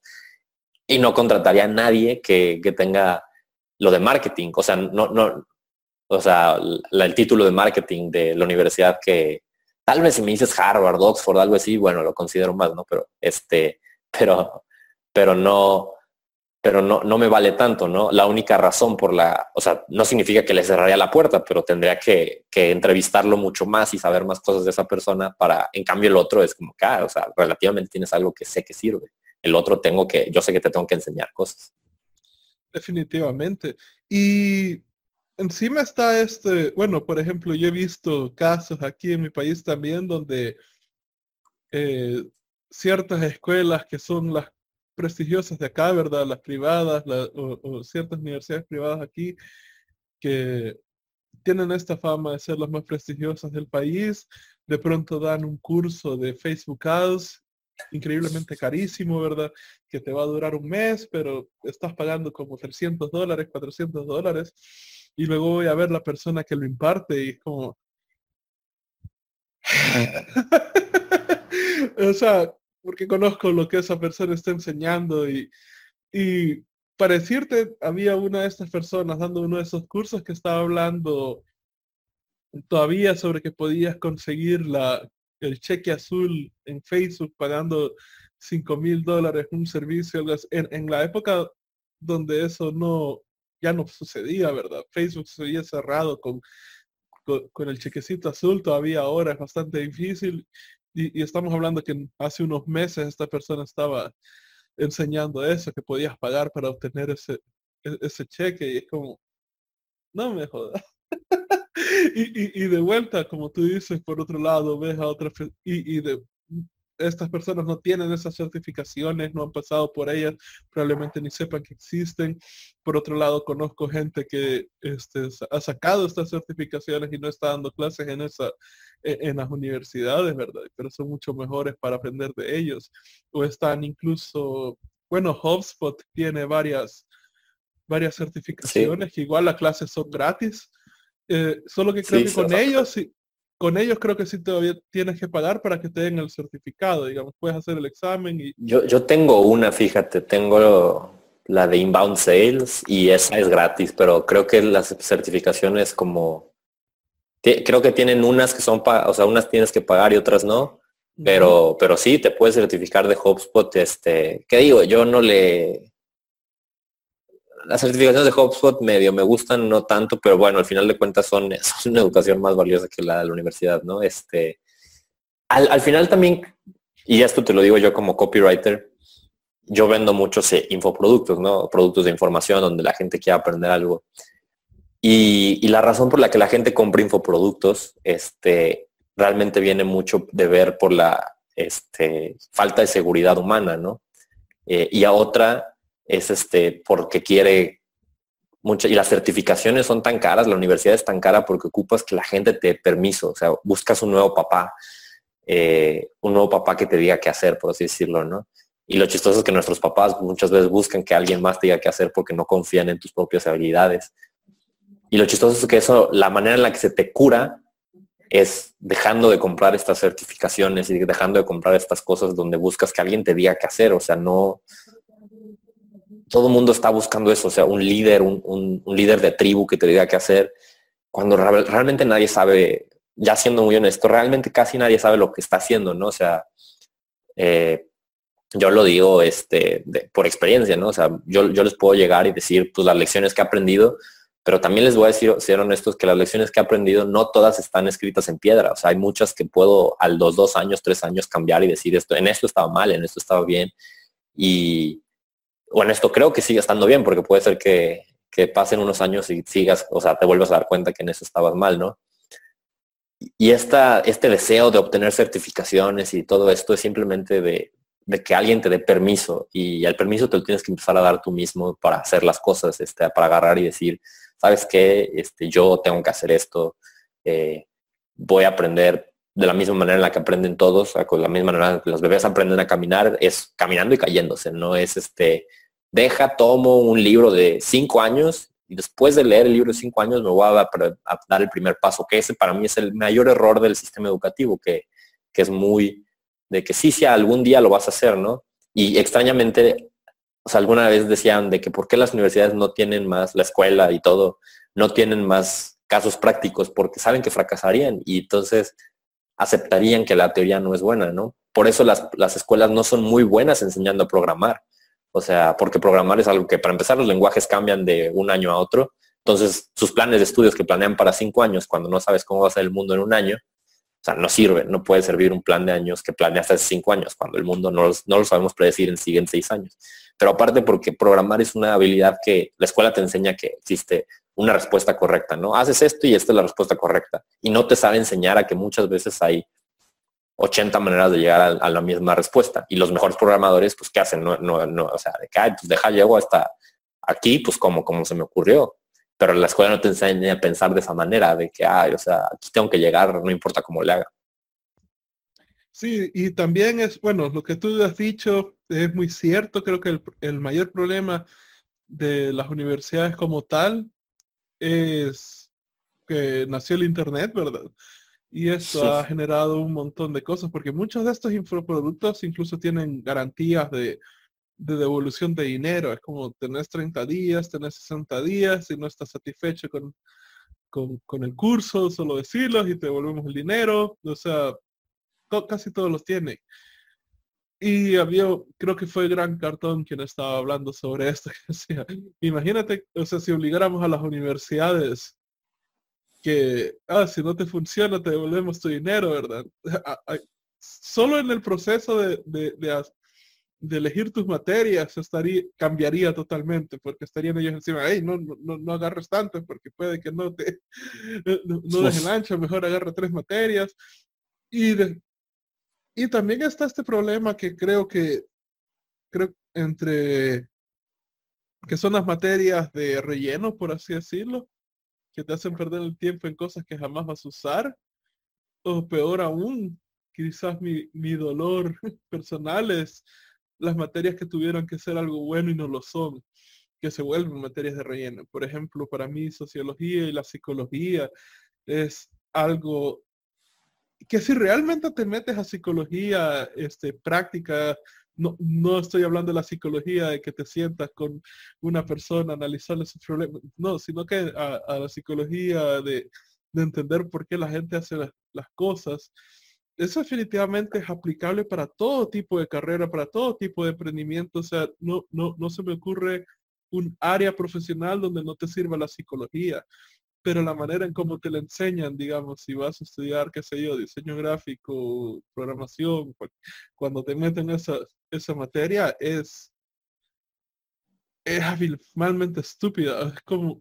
y no contrataría a nadie que, tenga lo de marketing. O sea, no, no, o sea, el título de marketing de la universidad que tal vez si me dices Harvard, Oxford, algo así, bueno, lo considero más, ¿no? Pero este, pero, pero no, pero no, no me vale tanto, ¿no? La única razón por la, o sea, no significa que le cerraría la puerta, pero tendría que, que, entrevistarlo mucho más y saber más cosas de esa persona para, en cambio el otro es como que, ah, o sea, relativamente tienes algo que sé que sirve. El otro tengo que, yo sé que te tengo que enseñar cosas. Definitivamente. Y encima está este, bueno, por ejemplo, yo he visto casos aquí en mi país también donde eh, ciertas escuelas que son las prestigiosas de acá, ¿verdad? Las privadas o, ciertas universidades privadas aquí que tienen esta fama de ser las más prestigiosas del país, de pronto dan un curso de Facebook Ads increíblemente carísimo, ¿verdad? Que te va a durar un mes, pero estás pagando como 300 dólares, 400 dólares, y luego voy a ver la persona que lo imparte y es como... o sea, porque conozco lo que esa persona está enseñando y, y para decirte, había una de estas personas dando uno de esos cursos que estaba hablando todavía sobre que podías conseguir la, el cheque azul en Facebook pagando 5 mil dólares un servicio. En, la época donde eso no, ya no sucedía, ¿verdad? Facebook se había cerrado con, con, el chequecito azul, todavía ahora es bastante difícil y, estamos hablando que hace unos meses esta persona estaba enseñando eso, que podías pagar para obtener ese, e, ese cheque y es como, no me jodas. Y, y, de vuelta, como tú dices, por otro lado, ves a otra y, y de estas personas no tienen esas certificaciones, no han pasado por ellas, probablemente ni sepan que existen. Por otro lado, conozco gente que este, ha sacado estas certificaciones y no está dando clases en, esa, e, en las universidades, ¿verdad? Pero son mucho mejores para aprender de ellos. O están incluso, bueno, HubSpot tiene varias, varias certificaciones que igual las clases son gratis. Eh, solo que creo que con ellos, con ellos creo que sí todavía tienes que pagar para que te den el certificado, digamos, puedes hacer el examen y... Yo, yo tengo una, fíjate, tengo la de Inbound Sales y esa es gratis, pero creo que las certificaciones como... Creo que tienen unas que son, o sea, unas tienes que pagar y otras no, pero, pero sí, te puedes certificar de HubSpot, este, ¿qué digo? Yo no le, las certificaciones de HubSpot medio me gustan, no tanto, pero bueno, al final de cuentas son, una educación más valiosa que la de la universidad, ¿no? Este, al, final también, y esto te lo digo yo como copywriter, yo vendo muchos eh, infoproductos, ¿no? Productos de información donde la gente quiere aprender algo. Y, la razón por la que la gente compra infoproductos, este, realmente viene mucho de ver por la este, falta de seguridad humana, ¿no? Eh, y a otra es este, porque quiere mucho, y las certificaciones son tan caras, la universidad es tan cara porque ocupas que la gente te dé permiso, o sea, buscas un nuevo papá, eh, un nuevo papá que te diga qué hacer, por así decirlo, ¿no? Y lo chistoso es que nuestros papás muchas veces buscan que alguien más te diga qué hacer porque no confían en tus propias habilidades. Y lo chistoso es que eso, la manera en la que se te cura es dejando de comprar estas certificaciones y dejando de comprar estas cosas donde buscas que alguien te diga qué hacer. O sea, no, todo el mundo está buscando eso, o sea, un líder, un, líder de tribu que te diga qué hacer, cuando realmente nadie sabe, ya siendo muy honesto, realmente casi nadie sabe lo que está haciendo, ¿no? O sea, eh, yo lo digo este, por experiencia, ¿no? O sea, yo, yo les puedo llegar y decir, pues las lecciones que he aprendido, pero también les voy a decir, ser honestos, que las lecciones que he aprendido no todas están escritas en piedra. O sea, hay muchas que puedo al dos, dos años, tres años cambiar y decir esto, en esto estaba mal, en esto estaba bien. Y, o en esto creo que sigue estando bien, porque puede ser que, pasen unos años y sigas, o sea, te vuelvas a dar cuenta que en eso estabas mal, ¿no? Y esta, este deseo de obtener certificaciones y todo esto es simplemente de, de que alguien te dé permiso y el permiso te lo tienes que empezar a dar tú mismo para hacer las cosas, este, para agarrar y decir, ¿sabes qué? Este, yo tengo que hacer esto, eh, voy a aprender de la misma manera en la que aprenden todos, con la misma manera que los bebés aprenden a caminar, es caminando y cayéndose, no es este, deja, tomo un libro de cinco años y después de leer el libro de cinco años me voy a, dar el primer paso, que ese para mí es el mayor error del sistema educativo, que, que es muy de que sí, sí, algún día lo vas a hacer, ¿no? Y extrañamente, o sea, alguna vez decían de que por qué las universidades no tienen más, la escuela y todo, no tienen más casos prácticos, porque saben que fracasarían y entonces aceptarían que la teoría no es buena, ¿no? Por eso las, las escuelas no son muy buenas enseñando a programar. O sea, porque programar es algo que para empezar los lenguajes cambian de un año a otro. Entonces, sus planes de estudios que planean para cinco años, cuando no sabes cómo va a ser el mundo en un año, o sea, no sirve, no puede servir un plan de años que planeas hace cinco años, cuando el mundo no, no lo sabemos predecir en siguientes seis años. Pero aparte porque programar es una habilidad que la escuela te enseña que existe una respuesta correcta, ¿no? Haces esto y esta es la respuesta correcta. Y no te sabe enseñar a que muchas veces hay 80 maneras de llegar a, la misma respuesta. Y los mejores programadores, pues, ¿qué hacen? No, no, no, o sea, de que, pues deja, llego hasta aquí, pues como, como se me ocurrió pero la escuela no te enseña a pensar de esa manera, de que, ay, o sea, aquí tengo que llegar, no importa cómo le haga. Sí, y también es, bueno, lo que tú has dicho es muy cierto, creo que el, mayor problema de las universidades como tal es que nació el Internet, ¿verdad? Y eso ha generado un montón de cosas, porque muchos de estos infoproductos incluso tienen garantías de de devolución de dinero. Es como tenés 30 días, tenés 60 días, y no estás satisfecho con, con, el curso, solo decirlos y te devolvemos el dinero. O sea, casi todos los tienen. Y había, creo que fue Gran Cartón quien estaba hablando sobre esto. imagínate, o sea, si obligáramos a las universidades que, ah, si no te funciona, te devolvemos tu dinero, ¿verdad? Solo en el proceso de, de, de elegir tus materias estaría, cambiaría totalmente, porque estarían ellos encima, hey, no, no, no agarres tanto, porque puede que no te, no, no dejen ancho, mejor agarra tres materias. Y, y también está este problema que creo que, creo entre, que son las materias de relleno, por así decirlo, que te hacen perder el tiempo en cosas que jamás vas a usar, o peor aún, quizás mi, mi dolor personal es las materias que tuvieron que ser algo bueno y no lo son, que se vuelven materias de relleno. Por ejemplo, para mí sociología y la psicología es algo que si realmente te metes a psicología este, práctica, no, no estoy hablando de la psicología de que te sientas con una persona, analizarle sus problemas, no, sino que a, la psicología de, entender por qué la gente hace las cosas, eso definitivamente es aplicable para todo tipo de carrera, para todo tipo de emprendimiento. O sea, no, no, no se me ocurre un área profesional donde no te sirva la psicología, pero la manera en cómo te la enseñan, digamos, si vas a estudiar, qué sé yo, diseño gráfico, programación, cuando te meten esa, esa materia es, es malmente estúpida. Es como,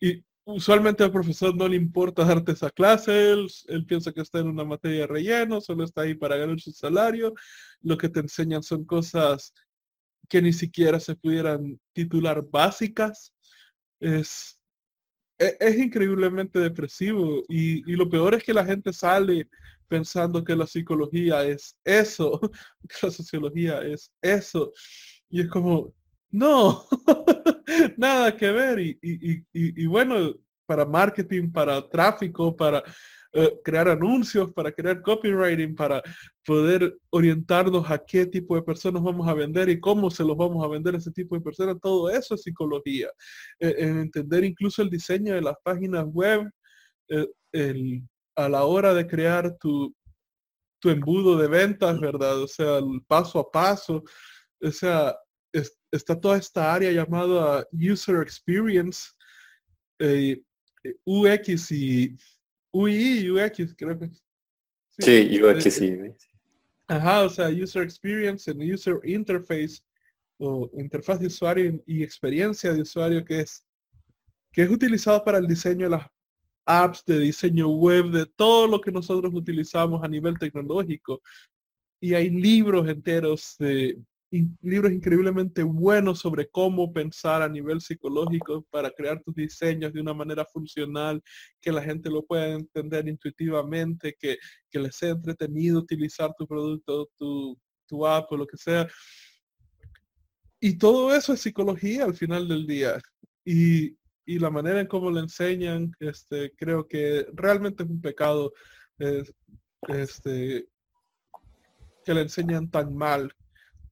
y usualmente al profesor no le importa darte esa clase, él, piensa que está en una materia de relleno, solo está ahí para ganar su salario. Lo que te enseñan son cosas que ni siquiera se pudieran titular básicas. Es, e, es, increíblemente depresivo y, y, lo peor es que la gente sale pensando que la psicología es eso, que la sociología es eso. Y es como, no, nada que ver. Y, bueno, para marketing, para tráfico, para crear anuncios, para crear copywriting, para poder orientarnos a qué tipo de personas vamos a vender y cómo se los vamos a vender ese tipo de personas, todo eso es psicología. Eh, en entender incluso el diseño de las páginas web, eh, a la hora de crear tu, tu embudo de ventas, ¿verdad? O sea, el paso a paso. O sea, está toda esta área llamada User Experience, eh, UX y UI, UX, creo que. Sí, UX y Ajá, o sea, User Experience and User Interface o interfaz de usuario y experiencia de usuario que es que es utilizado para el diseño de las apps, de diseño web, de todo lo que nosotros utilizamos a nivel tecnológico. y hay libros enteros de libros increíblemente buenos sobre cómo pensar a nivel psicológico para crear tus diseños de una manera funcional, que la gente lo pueda entender intuitivamente, que, que les sea entretenido utilizar tu producto, tu, tu app o lo que sea. Y todo eso es psicología al final del día. Y, y la manera en cómo le enseñan, este, creo que realmente es un pecado este, que le enseñan tan mal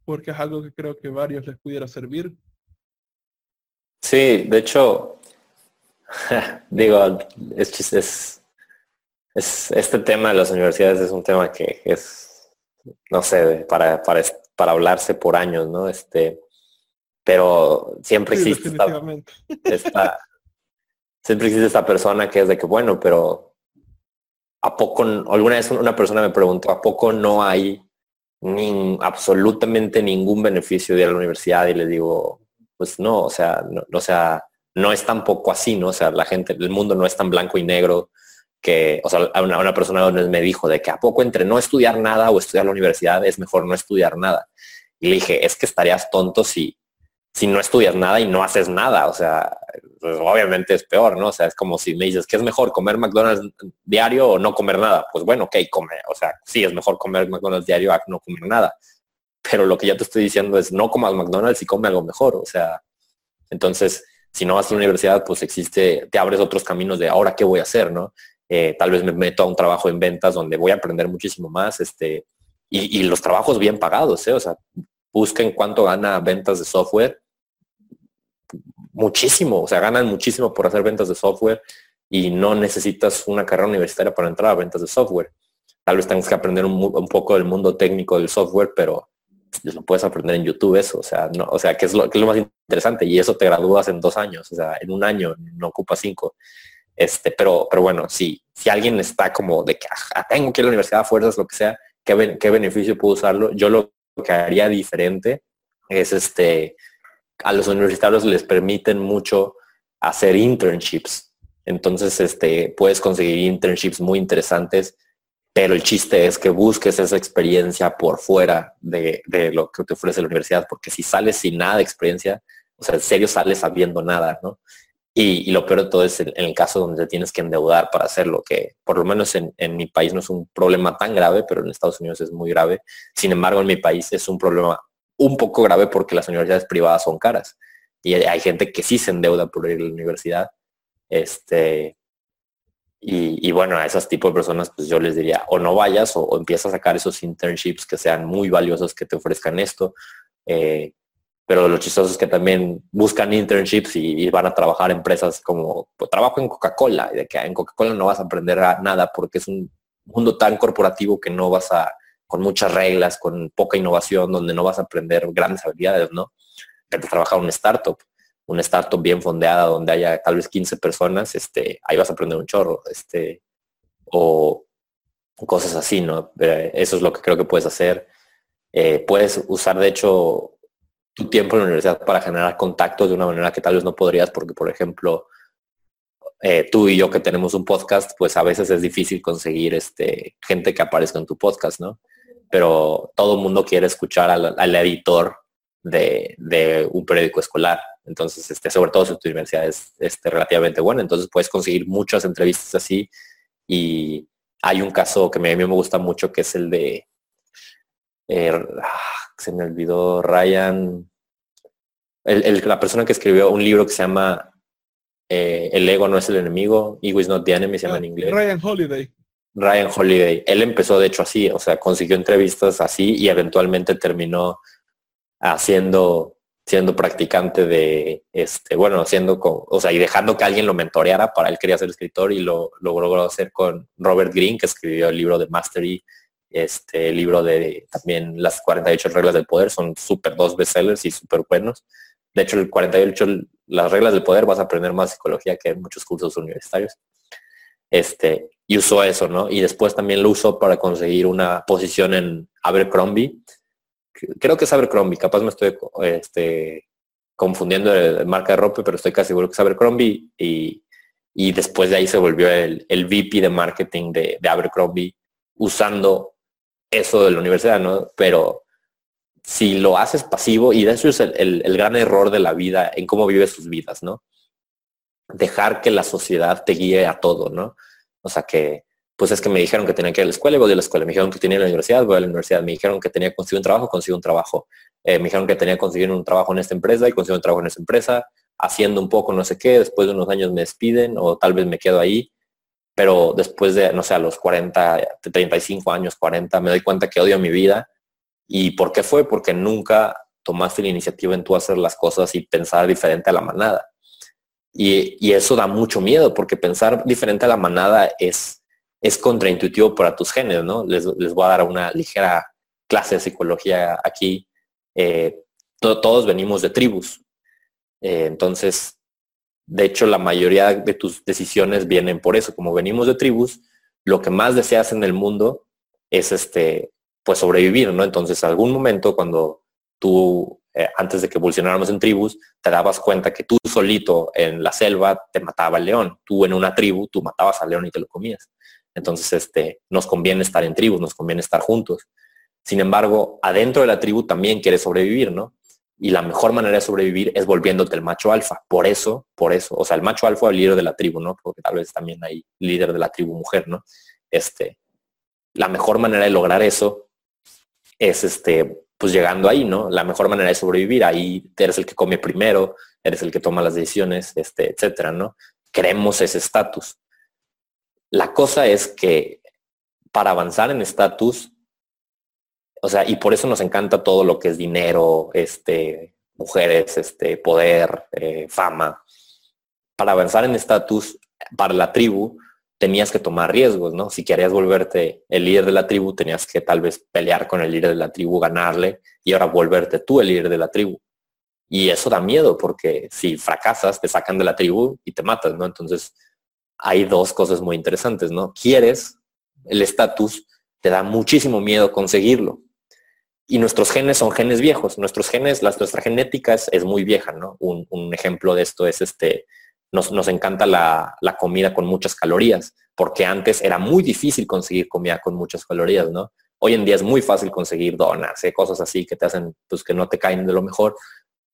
porque es algo que creo que varios les pudiera servir. Sí, de hecho, digo, es, es, es, este tema de las universidades es un tema que es, no sé, para, para, para hablarse por años, ¿no? Este, pero siempre existe esta, siempre existe esta persona que es de que, bueno, pero ¿a poco, alguna vez una persona me preguntó, ¿a poco no hay absolutamente ningún beneficio de ir a la universidad y le digo, pues no, o sea, no, o sea, no es tampoco así, ¿no? O sea, la gente, el mundo no es tan blanco y negro que, o sea, una, una persona me dijo de que a poco entre no estudiar nada o estudiar la universidad es mejor no estudiar nada. Y le dije, es que estarías tonto si, si no estudias nada y no haces nada. O sea, pues obviamente es peor, ¿no? O sea, es como si me dices que es mejor comer McDonald's diario o no comer nada. Pues bueno, ok, come. O sea, sí, es mejor comer McDonald's diario a no comer nada. Pero lo que ya te estoy diciendo es no comas McDonald's y come algo mejor. O sea, entonces, si no vas a la universidad, pues existe, te abres otros caminos de ahora qué voy a hacer, ¿no? Eh, tal vez me meto a un trabajo en ventas donde voy a aprender muchísimo más, este, y, y los trabajos bien pagados, ¿eh? O sea, busquen cuánto gana ventas de software muchísimo, o sea, ganan muchísimo por hacer ventas de software y no necesitas una carrera universitaria para entrar a ventas de software. Tal vez tengas que aprender un, poco del mundo técnico del software, pero lo puedes aprender en YouTube eso, o sea, no, o sea, que es lo que es lo más interesante y eso te gradúas en dos años, o sea, en un año no ocupa cinco. Este, pero, pero bueno, si, si alguien está como de que tengo que ir a la universidad a fuerzas, lo que sea, ¿qué, qué beneficio puedo usarlo? Yo lo que haría diferente es este a los universitarios les permiten mucho hacer internships. Entonces, este, puedes conseguir internships muy interesantes, pero el chiste es que busques esa experiencia por fuera de, lo que te ofrece la universidad, porque si sales sin nada de experiencia, o sea, en serio sales sabiendo nada, ¿no? Y, lo peor de todo es en, el caso donde tienes que endeudar para hacerlo, que por lo menos en, en, mi país no es un problema tan grave, pero en Estados Unidos es muy grave. Sin embargo, en mi país es un problema un poco grave porque las universidades privadas son caras y hay gente que sí se endeuda por ir a la universidad. Este, y, bueno, a esos tipos de personas, pues yo les diría, o no vayas o, o empieza a sacar esos internships que sean muy valiosos, que te ofrezcan esto. Eh, pero lo chistoso es que también buscan internships y, van a trabajar empresas como, pues, trabajo en Coca-Cola, y de que en Coca-Cola no vas a aprender nada porque es un mundo tan corporativo que no vas a, con muchas reglas, con poca innovación, donde no vas a aprender grandes habilidades, ¿no? Te trabaja un startup, una startup bien fondeada donde haya tal vez 15 personas, este, ahí vas a aprender un chorro, este, o cosas así, ¿no? Eh, eso es lo que creo que puedes hacer. Eh, puedes usar, de hecho, tu tiempo en la universidad para generar contactos de una manera que tal vez no podrías, porque, por ejemplo, eh, tú y yo que tenemos un podcast, pues a veces es difícil conseguir este, gente que aparezca en tu podcast, ¿no? Pero todo el mundo quiere escuchar al, editor de, un periódico escolar. Entonces, este, sobre todo si tu universidad es este, relativamente buena, entonces puedes conseguir muchas entrevistas así. Y hay un caso que a mí me gusta mucho, que es el de, eh, ah, se me olvidó, Ryan, la persona que escribió un libro que se llama eh, El ego no es el enemigo, Ego is not the enemy, se llama en ah, inglés. Ryan Holiday. Ryan Holiday. Él empezó de hecho así, o sea, consiguió entrevistas así y eventualmente terminó haciendo, siendo practicante de, este, bueno, con, o sea, y dejando que alguien lo mentoreara, para él quería ser escritor y lo, logró hacer con Robert Greene, que escribió el libro de Mastery, este libro de también las 48 reglas del poder, son súper dos bestsellers y súper buenos. De hecho, el 48, las reglas del poder, vas a aprender más psicología que en muchos cursos universitarios. Este, y usó eso, ¿no? Y después también lo usó para conseguir una posición en Abercrombie. Creo que es Abercrombie, capaz me estoy este, confundiendo de marca de ropa, pero estoy casi seguro que es Abercrombie. Y, y después de ahí se volvió el, el VP de marketing de, de Abercrombie usando eso de la universidad, ¿no? Pero si lo haces pasivo, y eso es el, el gran error de la vida en cómo vives sus vidas, ¿no? Dejar que la sociedad te guíe a todo, ¿no? O sea, que pues es que me dijeron que tenía que ir a la escuela y voy a la escuela. Me dijeron que tenía la universidad, voy a la universidad. Me dijeron que tenía que conseguir un trabajo, consigo un trabajo. Eh, me dijeron que tenía que conseguir un trabajo en esta empresa y consigo un trabajo en esa empresa, haciendo un poco no sé qué. Después de unos años me despiden o tal vez me quedo ahí. Pero después de, no sé, a los 40, 35 años, 40, me doy cuenta que odio mi vida. ¿Y por qué fue? Porque nunca tomaste la iniciativa en tú hacer las cosas y pensar diferente a la manada. Y, eso da mucho miedo porque pensar diferente a la manada es es contraintuitivo para tus genes, ¿no? Les, voy a dar una ligera clase de psicología aquí. Eh, todos venimos de tribus. Eh, entonces, de hecho, la mayoría de tus decisiones vienen por eso. Como venimos de tribus, lo que más deseas en el mundo es este, pues sobrevivir, ¿no? Entonces, algún momento cuando tú, eh, antes de que evolucionáramos en tribus, te dabas cuenta que tú solito en la selva te mataba el león. Tú en una tribu, tú matabas al león y te lo comías. Entonces, este, nos conviene estar en tribus, nos conviene estar juntos. Sin embargo, adentro de la tribu también quieres sobrevivir, ¿no? Y la mejor manera de sobrevivir es volviéndote el macho alfa. Por eso, por eso, o sea, el macho alfa es el líder de la tribu, ¿no? Porque tal vez también hay líder de la tribu mujer, ¿no? Este, la mejor manera de lograr eso es este, pues llegando ahí, ¿no? La mejor manera de sobrevivir, ahí eres el que come primero, eres el que toma las decisiones, este, etcétera, ¿no? Queremos ese estatus. La cosa es que para avanzar en estatus, o sea, y por eso nos encanta todo lo que es dinero, este, mujeres, este, poder, eh, fama. Para avanzar en estatus, para la tribu, tenías que tomar riesgos, ¿no? Si querías volverte el líder de la tribu, tenías que tal vez pelear con el líder de la tribu, ganarle y ahora volverte tú el líder de la tribu. Y eso da miedo porque si fracasas, te sacan de la tribu y te matas, ¿no? Entonces, hay dos cosas muy interesantes, ¿no? Quieres el estatus, te da muchísimo miedo conseguirlo. Y nuestros genes son genes viejos. Nuestros genes, la, nuestra genética es, muy vieja, ¿no? Un, ejemplo de esto es este, nos, nos encanta la, la, comida con muchas calorías, porque antes era muy difícil conseguir comida con muchas calorías, ¿no? Hoy en día es muy fácil conseguir donas, y ¿eh? cosas así que te hacen, pues que no te caen de lo mejor,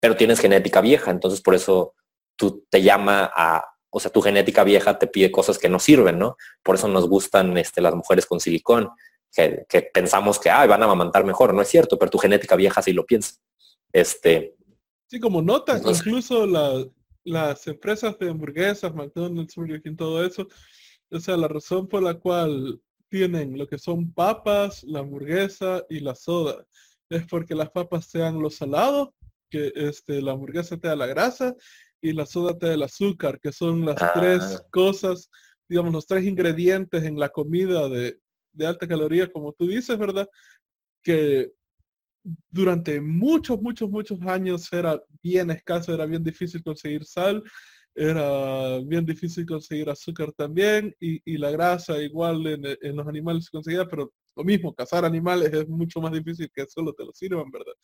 pero tienes genética vieja, entonces por eso tú te llama a, o sea, tu genética vieja te pide cosas que no sirven, ¿no? Por eso nos gustan este, las mujeres con silicón, que, pensamos que ah, van a amamantar mejor. No es cierto, pero tu genética vieja sí lo piensa. Este, sí, como notas, incluso las empresas de hamburguesas, McDonald's, Burger King, todo eso, o sea, la razón por la cual tienen lo que son papas, la hamburguesa y la soda, es porque las papas sean los salados, que este, la hamburguesa te da la grasa y la soda del azúcar, que son las tres ah. cosas, digamos, los tres ingredientes en la comida de, alta caloría, como tú dices, ¿verdad? Que durante muchos, muchos, muchos años era bien escaso, era bien difícil conseguir sal, era bien difícil conseguir azúcar también, y, la grasa igual en, los animales se conseguía, pero lo mismo, cazar animales es mucho más difícil que solo te lo sirvan, ¿verdad?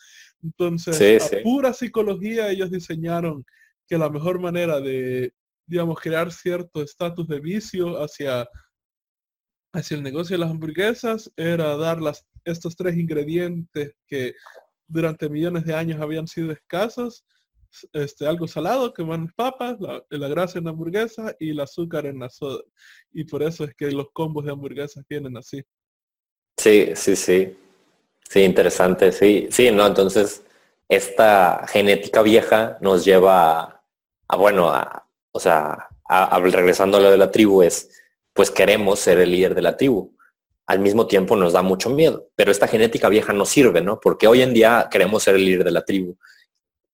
Entonces, a pura psicología ellos diseñaron que la mejor manera de, digamos, crear cierto estatus de vicio hacia, hacia el negocio de las hamburguesas era dar las, estos tres ingredientes que durante millones de años habían sido escasos, este, algo salado que van las papas, la, grasa en la hamburguesa y el azúcar en la soda. Y por eso es que los combos de hamburguesas vienen así. Sí, sí, sí. Sí, interesante. Sí, sí, no, entonces esta genética vieja nos lleva a, bueno, o sea, regresando a lo de la tribu es, pues queremos ser el líder de la tribu. Al mismo tiempo nos da mucho miedo, pero esta genética vieja no sirve, ¿no? Porque hoy en día queremos ser el líder de la tribu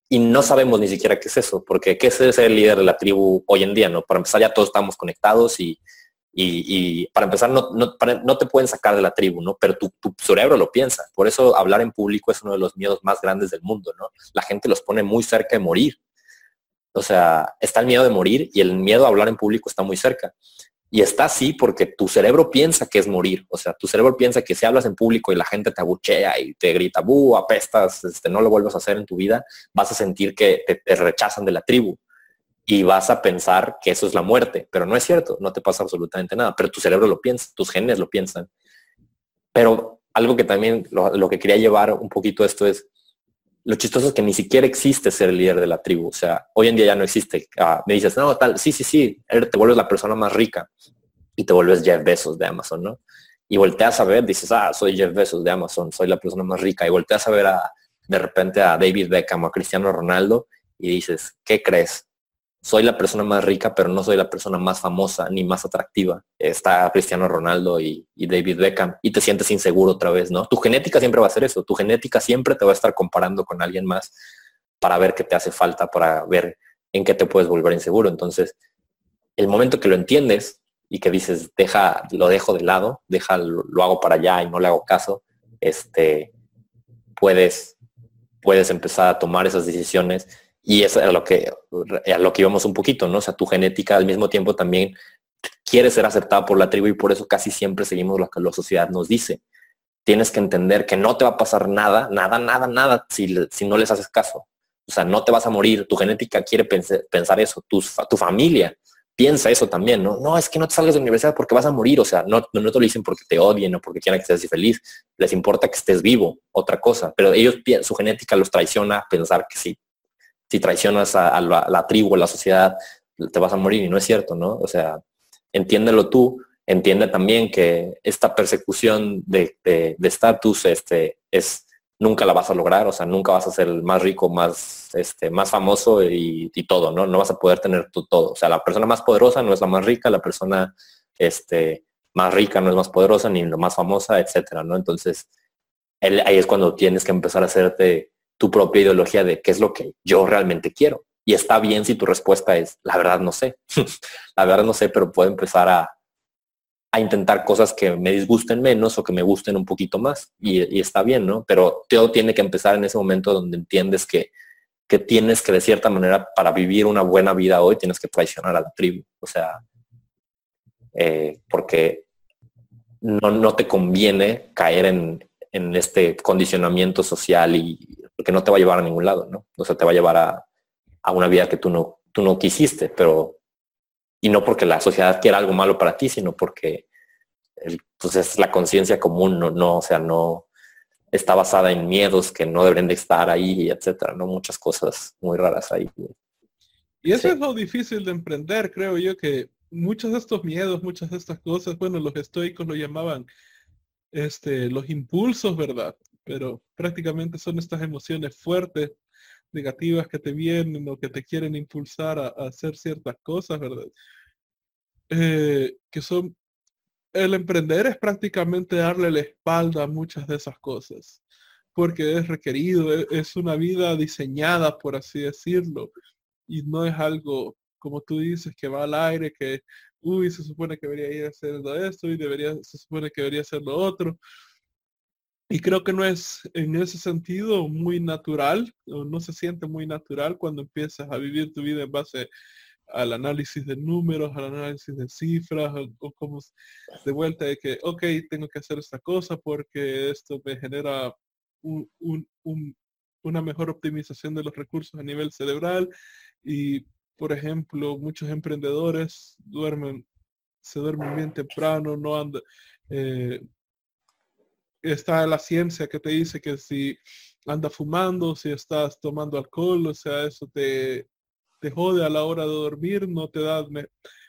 y no sabemos ni siquiera qué es eso, porque qué es ser el líder de la tribu hoy en día, ¿no? Para empezar ya todos estamos conectados y, para empezar no, no, te pueden sacar de la tribu, ¿no? Pero tu, tu, cerebro lo piensa. Por eso hablar en público es uno de los miedos más grandes del mundo, ¿no? La gente los pone muy cerca de morir o sea, está el miedo de morir y el miedo a hablar en público está muy cerca. Y está así porque tu cerebro piensa que es morir. O sea, tu cerebro piensa que si hablas en público y la gente te abuchea y te grita, ¡bu! apestas, este, no lo vuelvas a hacer en tu vida, vas a sentir que te, rechazan de la tribu y vas a pensar que eso es la muerte. Pero no es cierto, no te pasa absolutamente nada. Pero tu cerebro lo piensa, tus genes lo piensan. Pero algo que también lo, que quería llevar un poquito esto es, lo chistoso es que ni siquiera existe ser el líder de la tribu. O sea, hoy en día ya no existe. Ah, me dices, no, tal, sí, sí, sí, te vuelves la persona más rica y te vuelves Jeff Bezos de Amazon, ¿no? Y volteas a ver, dices, ah, soy Jeff Bezos de Amazon, soy la persona más rica. Y volteas a ver a, de repente a David Beckham o a Cristiano Ronaldo y dices, ¿qué crees? Soy la persona más rica, pero no soy la persona más famosa ni más atractiva. Está Cristiano Ronaldo y, David Beckham y te sientes inseguro otra vez, ¿no? Tu genética siempre va a ser eso. Tu genética siempre te va a estar comparando con alguien más para ver qué te hace falta, para ver en qué te puedes volver inseguro. Entonces, el momento que lo entiendes y que dices, deja, lo dejo de lado, deja, lo, hago para allá y no le hago caso, este, puedes, puedes empezar a tomar esas decisiones y es a lo que, a lo que íbamos un poquito, ¿no? O sea, tu genética al mismo tiempo también quiere ser aceptada por la tribu y por eso casi siempre seguimos lo que la sociedad nos dice. Tienes que entender que no te va a pasar nada, nada, nada, nada si, si no les haces caso. O sea, no te vas a morir. Tu genética quiere pensar, eso. Tu, tu familia piensa eso también, ¿no? No, es que no te salgas de la universidad porque vas a morir. O sea, no, no te lo dicen porque te odien o porque quieran que así feliz. Les importa que estés vivo, otra cosa. Pero ellos, su genética los traiciona a pensar que sí si traicionas a, la, tribu, a la sociedad, te vas a morir y no es cierto, ¿no? O sea, entiéndelo tú, entiende también que esta persecución de estatus este, es nunca la vas a lograr, o sea, nunca vas a ser el más rico, más, este, más famoso y, todo, ¿no? No vas a poder tener tú todo. O sea, la persona más poderosa no es la más rica, la persona este, más rica no es más poderosa, ni la más famosa, etcétera, ¿no? Entonces, ahí es cuando tienes que empezar a hacerte tu propia ideología de qué es lo que yo realmente quiero. Y está bien si tu respuesta es, la verdad no sé, la verdad no sé, pero puedo empezar a, a, intentar cosas que me disgusten menos o que me gusten un poquito más. Y, está bien, ¿no? Pero todo tiene que empezar en ese momento donde entiendes que, que tienes que de cierta manera, para vivir una buena vida hoy, tienes que traicionar a la tribu. O sea, eh, porque no, no te conviene caer en, en este condicionamiento social y porque no te va a llevar a ningún lado, ¿no? O sea, te va a llevar a, una vida que tú no, tú no quisiste, pero, y no porque la sociedad quiera algo malo para ti, sino porque pues es la conciencia común, no, no, o sea, no está basada en miedos que no deben de estar ahí, etcétera, ¿no? Muchas cosas muy raras ahí. Y eso es lo difícil de emprender, creo yo, que muchos de estos miedos, muchas de estas cosas, bueno, los estoicos lo llamaban este, los impulsos, ¿verdad? Pero prácticamente son estas emociones fuertes, negativas que te vienen o que te quieren impulsar a, hacer ciertas cosas, ¿verdad? Eh, que son, el emprender es prácticamente darle la espalda a muchas de esas cosas, porque es requerido, es, es una vida diseñada, por así decirlo, y no es algo, como tú dices, que va al aire, que, uy, se supone que debería ir haciendo esto y debería, se supone que debería hacer lo otro. Y creo que no es en ese sentido muy natural, o no se siente muy natural cuando empiezas a vivir tu vida en base al análisis de números, al análisis de cifras, o, como de vuelta de que, ok, tengo que hacer esta cosa porque esto me genera una mejor optimización de los recursos a nivel cerebral. Y, por ejemplo, muchos emprendedores duermen, se duermen bien temprano, no andan, eh, está la ciencia que te dice que si andas fumando, si estás tomando alcohol, o sea, eso te, te jode a la hora de dormir, no te da,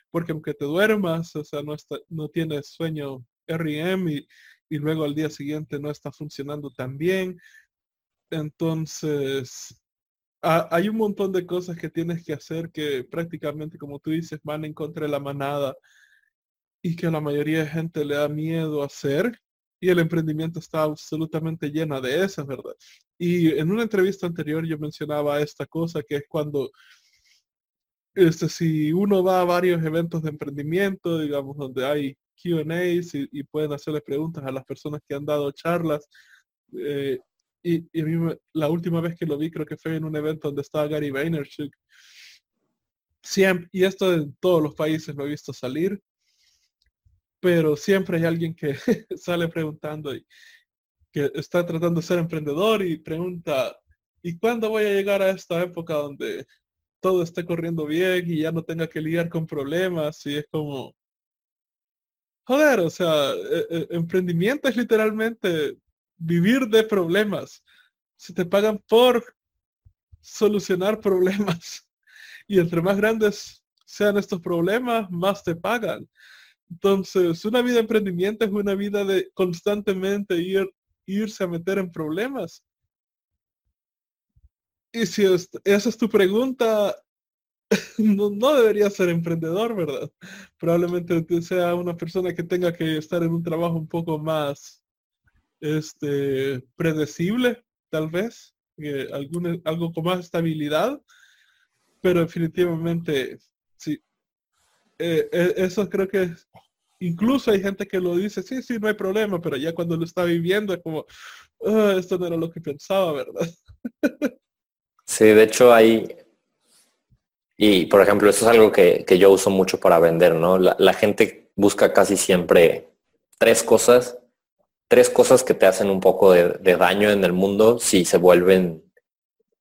porque aunque te duermas, o sea, no, está, no tienes sueño REM y, y luego al día siguiente no está funcionando tan bien. Entonces, hay un montón de cosas que tienes que hacer que prácticamente, como tú dices, van en contra de la manada y que a la mayoría de gente le da miedo hacer y el emprendimiento está absolutamente llena de esas, ¿verdad? Y en una entrevista anterior yo mencionaba esta cosa que es cuando este, si uno va a varios eventos de emprendimiento, digamos, donde hay Q&As y, pueden hacerle preguntas a las personas que han dado charlas, eh, y, la última vez que lo vi creo que fue en un evento donde estaba Gary Vaynerchuk. Siempre, y esto en todos los países lo he visto salir, pero siempre hay alguien que sale preguntando y que está tratando de ser emprendedor y pregunta, ¿y cuándo voy a llegar a esta época donde todo esté corriendo bien y ya no tenga que lidiar con problemas? Y es como, joder, o sea, e, e, emprendimiento es literalmente vivir de problemas. Si te pagan por solucionar problemas. Y entre más grandes sean estos problemas, más te pagan. Entonces, una vida de emprendimiento es una vida de constantemente ir, irse a meter en problemas. Y si esa es tu pregunta, no, no debería ser emprendedor, ¿verdad? Probablemente sea una persona que tenga que estar en un trabajo un poco más este, predecible, tal vez, eh, algo con más estabilidad, pero definitivamente, sí. Eh, eh, eso creo que incluso hay gente que lo dice, sí, sí, no hay problema, pero ya cuando lo está viviendo es como, ah, esto no era lo que pensaba, ¿verdad? sí, de hecho hay, y por ejemplo, esto es algo que, yo uso mucho para vender, ¿no? La, gente busca casi siempre tres cosas, tres cosas que te hacen un poco de, daño en el mundo si se vuelven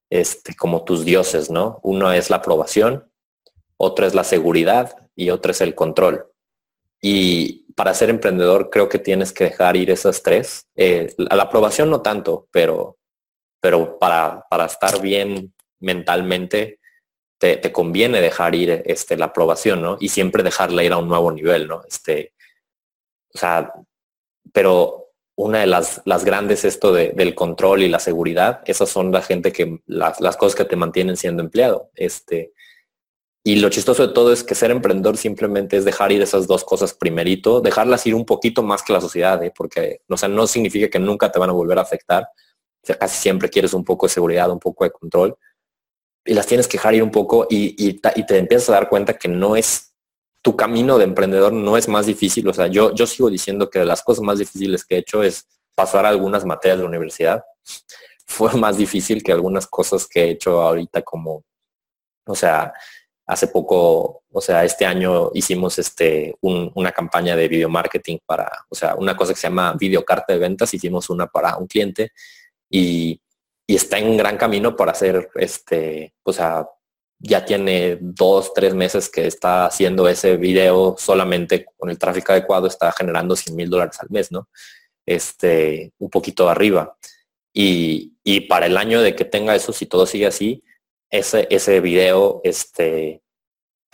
este, como tus dioses, ¿no? Uno es la aprobación, otro es la seguridad y otro es el control. Y para ser emprendedor creo que tienes que dejar ir esas tres. Eh, la aprobación no tanto, pero, pero para, para estar bien mentalmente, te, conviene dejar ir este, la aprobación, ¿no? Y siempre dejarla ir a un nuevo nivel, ¿no? Este, o sea, pero una de las, las grandes esto del control y la seguridad, esas son la gente que, las, las, cosas que te mantienen siendo empleado. Este, y lo chistoso de todo es que ser emprendedor simplemente es dejar ir esas dos cosas primerito, dejarlas ir un poquito más que la sociedad, ¿eh? porque o sea, no significa que nunca te van a volver a afectar. O sea, casi siempre quieres un poco de seguridad, un poco de control, y las tienes que dejar ir un poco y, te empiezas a dar cuenta que no es tu camino de emprendedor no es más difícil. O sea, yo, yo sigo diciendo que las cosas más difíciles que he hecho es pasar algunas materias de la universidad. Fue más difícil que algunas cosas que he hecho ahorita como, o sea, hace poco, o sea, este año hicimos este una campaña de video marketing para, o sea, una cosa que se llama videocarta de ventas, hicimos una para un cliente y y está en gran camino para hacer este, o sea, ya tiene dos, tres meses que está haciendo ese video solamente con el tráfico adecuado, está generando 100 mil dólares al mes, ¿no? Este, un poquito arriba. Y, y, para el año de que tenga eso, si todo sigue así, ese, ese video, este,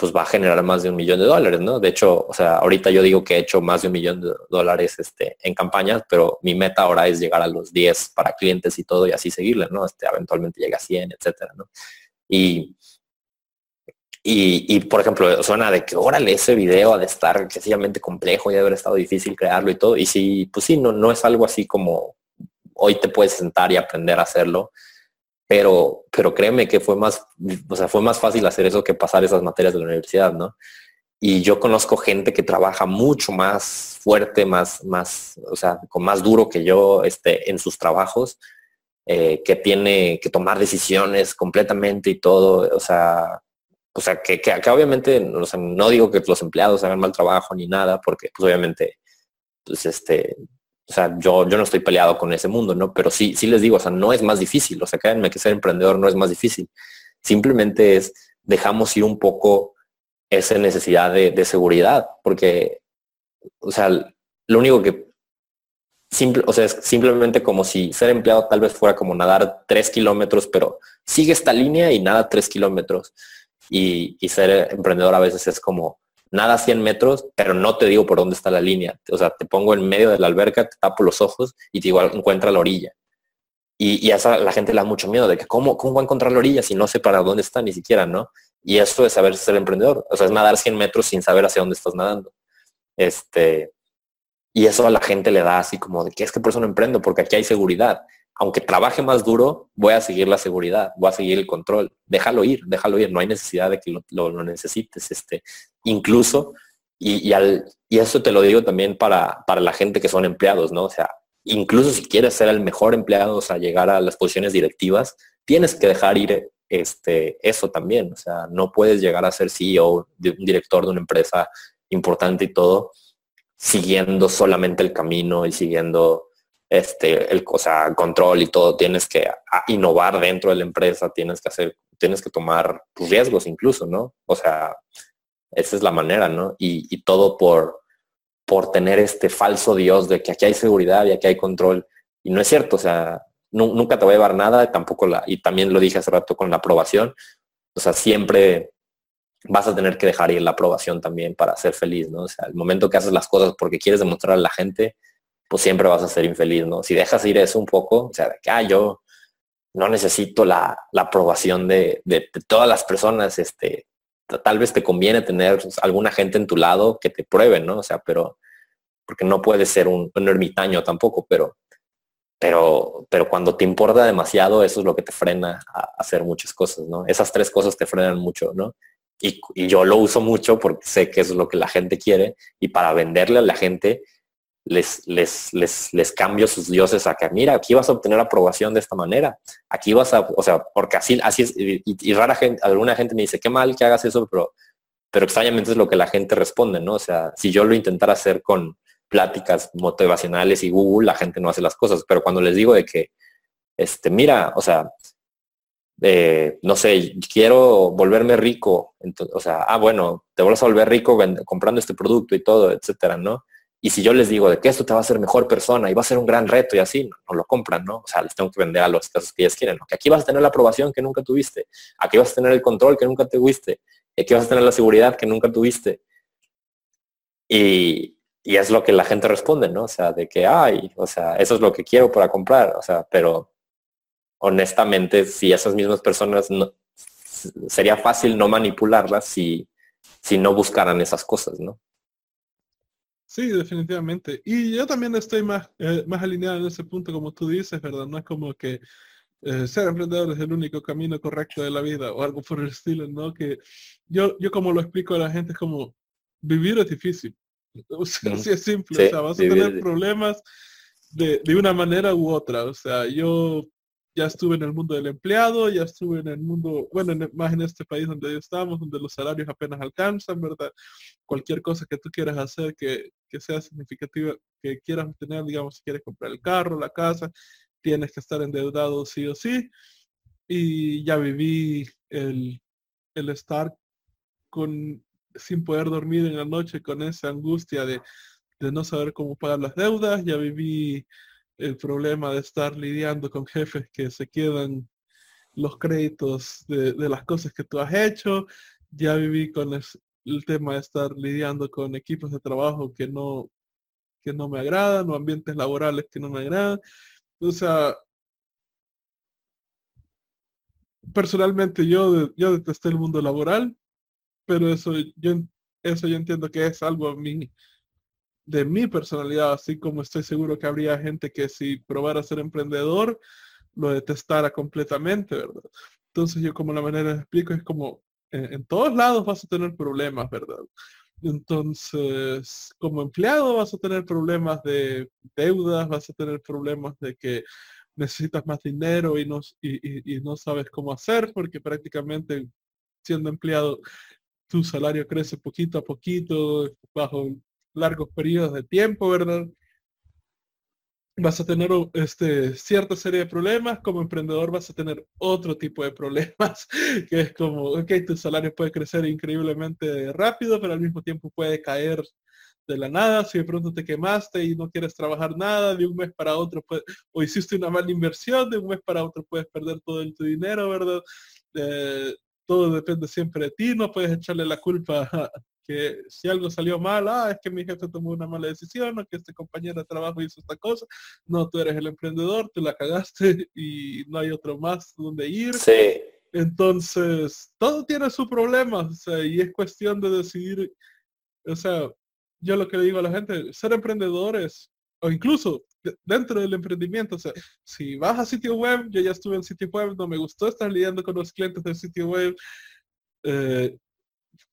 pues va a generar más de un millón de dólares, ¿no? De hecho, o sea, ahorita yo digo que he hecho más de un millón de dólares este, en campañas, pero mi meta ahora es llegar a los 10 para clientes y todo y así seguirle, ¿no? Este, eventualmente llega a 100, etcétera, ¿no? Y, y, por ejemplo, suena de que, órale, ese video ha de estar excesivamente complejo y haber estado difícil crearlo y todo. Y sí, pues sí, no, no es algo así como hoy te puedes sentar y aprender a hacerlo pero, pero créeme que fue más, o sea, fue más fácil hacer eso que pasar esas materias de la universidad, ¿no? Y yo conozco gente que trabaja mucho más fuerte, más, más, o sea, con más duro que yo este, en sus trabajos, eh, que tiene que tomar decisiones completamente y todo, o sea, o sea, que, que, obviamente, no digo que los empleados hagan mal trabajo ni nada, porque pues obviamente, pues este, o sea, yo, yo no estoy peleado con ese mundo, ¿no? Pero sí, sí les digo, o sea, no es más difícil, o sea, créanme que ser emprendedor no es más difícil. Simplemente es, dejamos ir un poco esa necesidad de, seguridad, porque, o sea, lo único que, simple, o sea, es simplemente como si ser empleado tal vez fuera como nadar tres kilómetros, pero sigue esta línea y nada tres kilómetros. Y, y ser emprendedor a veces es como, nada 100 metros, pero no te digo por dónde está la línea. O sea, te pongo en medio de la alberca, te tapo los ojos y te digo, encuentra la orilla. Y, y a esa la gente le da mucho miedo de que cómo, cómo va a encontrar la orilla si no sé para dónde está ni siquiera, ¿no? Y eso es saber ser emprendedor. O sea, es nadar 100 metros sin saber hacia dónde estás nadando. Este, y eso a la gente le da así como de que es que por eso no emprendo, porque aquí hay seguridad aunque trabaje más duro, voy a seguir la seguridad, voy a seguir el control. Déjalo ir, déjalo ir, no hay necesidad de que lo, necesites. Este, incluso, y, al, y eso te lo digo también para, para la gente que son empleados, ¿no? O sea, incluso si quieres ser el mejor empleado, o sea, llegar a las posiciones directivas, tienes que dejar ir este, eso también. O sea, no puedes llegar a ser CEO, de un director de una empresa importante y todo, siguiendo solamente el camino y siguiendo este, el, o control y todo, tienes que innovar dentro de la empresa, tienes que hacer, tienes que tomar tus riesgos incluso, ¿no? O sea, esa es la manera, ¿no? Y, todo por, por tener este falso Dios de que aquí hay seguridad y aquí hay control. Y no es cierto, o sea, nunca te va a llevar nada, tampoco la, y también lo dije hace rato con la aprobación, o sea, siempre vas a tener que dejar ir la aprobación también para ser feliz, ¿no? O sea, el momento que haces las cosas porque quieres demostrar a la gente, pues siempre vas a ser infeliz, ¿no? Si dejas ir eso un poco, o sea, de que, ah, yo no necesito la, aprobación de, todas las personas, este, tal vez te conviene tener alguna gente en tu lado que te pruebe, ¿no? O sea, pero, porque no puedes ser un, un ermitaño tampoco, pero pero, pero cuando te importa demasiado, eso es lo que te frena a hacer muchas cosas, ¿no? Esas tres cosas te frenan mucho, ¿no? Y, yo lo uso mucho porque sé que eso es lo que la gente quiere y para venderle a la gente les, les, les, les cambio sus dioses a que, mira, aquí vas a obtener aprobación de esta manera, aquí vas a, o sea, porque así, así es, y, rara gente, alguna gente me dice, qué mal que hagas eso, pero, pero extrañamente es lo que la gente responde, ¿no? O sea, si yo lo intentara hacer con, pláticas motivacionales y Google, la gente no hace las cosas. Pero cuando les digo de que, este, mira, o sea, eh, no sé, quiero volverme rico, entonces, o sea, ah, bueno, te vuelves a volver rico comprando este producto y todo, etcétera, ¿no? Y si yo les digo de que esto te va a hacer mejor persona y va a ser un gran reto y así, no, lo compran, ¿no? O sea, les tengo que vender a los casos que ellos quieren, ¿no? Que aquí vas a tener la aprobación que nunca tuviste, aquí vas a tener el control que nunca tuviste, aquí vas a tener la seguridad que nunca tuviste. Y, y es lo que la gente responde, ¿no? O sea, de que, ay, o sea, eso es lo que quiero para comprar, o sea, pero honestamente, si esas mismas personas no, sería fácil no manipularlas si, si no buscaran esas cosas, ¿no? Sí, definitivamente. Y yo también estoy más, eh, más alineado en ese punto, como tú dices, ¿verdad? No es como que eh, ser emprendedor es el único camino correcto de la vida o algo por el estilo, ¿no? Que yo, yo como lo explico a la gente es como vivir es difícil, o sea, así es simple, o sea, vas a tener problemas de, de, una manera u otra. O sea, yo ya estuve en el mundo del empleado, ya estuve en el mundo, bueno, más en este país donde estamos, donde los salarios apenas alcanzan, ¿verdad? Cualquier cosa que tú quieras hacer que, que sea significativa, que quieras tener, digamos, si quieres comprar el carro, la casa, tienes que estar endeudado sí o sí. Y ya viví el, el estar con sin poder dormir en la noche con esa angustia de, no saber cómo pagar las deudas. Ya viví el problema de estar lidiando con jefes que se quedan los créditos de, las cosas que tú has hecho. Ya viví con el, tema de estar lidiando con equipos de trabajo que no, que no me agradan o ambientes laborales que no me agradan. O sea, personalmente yo, yo detesté el mundo laboral pero eso yo, eso yo entiendo que es algo de mi personalidad, así como estoy seguro que habría gente que si probara ser emprendedor, lo detestara completamente, ¿verdad? Entonces yo como la manera de explico es como, en, todos lados vas a tener problemas, ¿verdad? Entonces, como empleado vas a tener problemas de deudas, vas a tener problemas de que necesitas más dinero y no, y no sabes cómo hacer porque prácticamente siendo empleado tu salario crece poquito a poquito, bajo largos periodos de tiempo, ¿verdad? Vas a tener este, cierta serie de problemas, como emprendedor vas a tener otro tipo de problemas, que es como, ok, tu salario puede crecer increíblemente rápido, pero al mismo tiempo puede caer de la nada, si de pronto te quemaste y no quieres trabajar nada, de un mes para otro, o hiciste una mala inversión, de un mes para otro puedes perder todo el, tu dinero, ¿verdad? Eh, todo depende siempre de ti, no puedes echarle la culpa que si algo salió mal, ah, es que mi jefe tomó una mala decisión o que este compañero de trabajo hizo esta cosa. No, tú eres el emprendedor, tú la cagaste y no hay otro más donde ir. Sí. Entonces, todo tiene su problema, o sea, y es cuestión de decidir, o sea, yo lo que le digo a la gente, ser emprendedores, o incluso dentro del emprendimiento. O sea, si vas a sitio web, yo ya estuve en sitio web, no me gustó estar lidiando con los clientes del sitio web. Eh,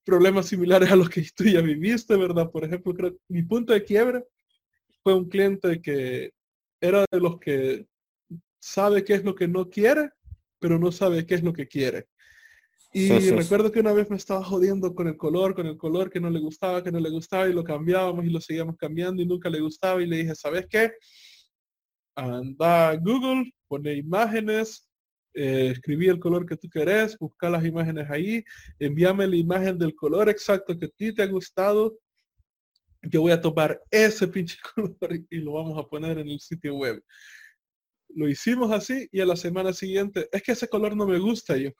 problemas similares a los que tú ya viviste, ¿verdad? Por ejemplo, creo que mi punto de quiebre fue un cliente que era de los que sabe qué es lo que no quiere, pero no sabe qué es lo que quiere. Y recuerdo que una vez me estaba jodiendo con el color, con el color que no le gustaba, que no le gustaba y lo cambiábamos y lo seguíamos cambiando y nunca le gustaba y le dije, ¿sabes qué? Anda a Google, pone imágenes, eh, escribí el color que tú querés, busca las imágenes ahí, envíame la imagen del color exacto que a ti te ha gustado yo voy a tomar ese pinche color y lo vamos a poner en el sitio web. Lo hicimos así y a la semana siguiente, es que ese color no me gusta yo.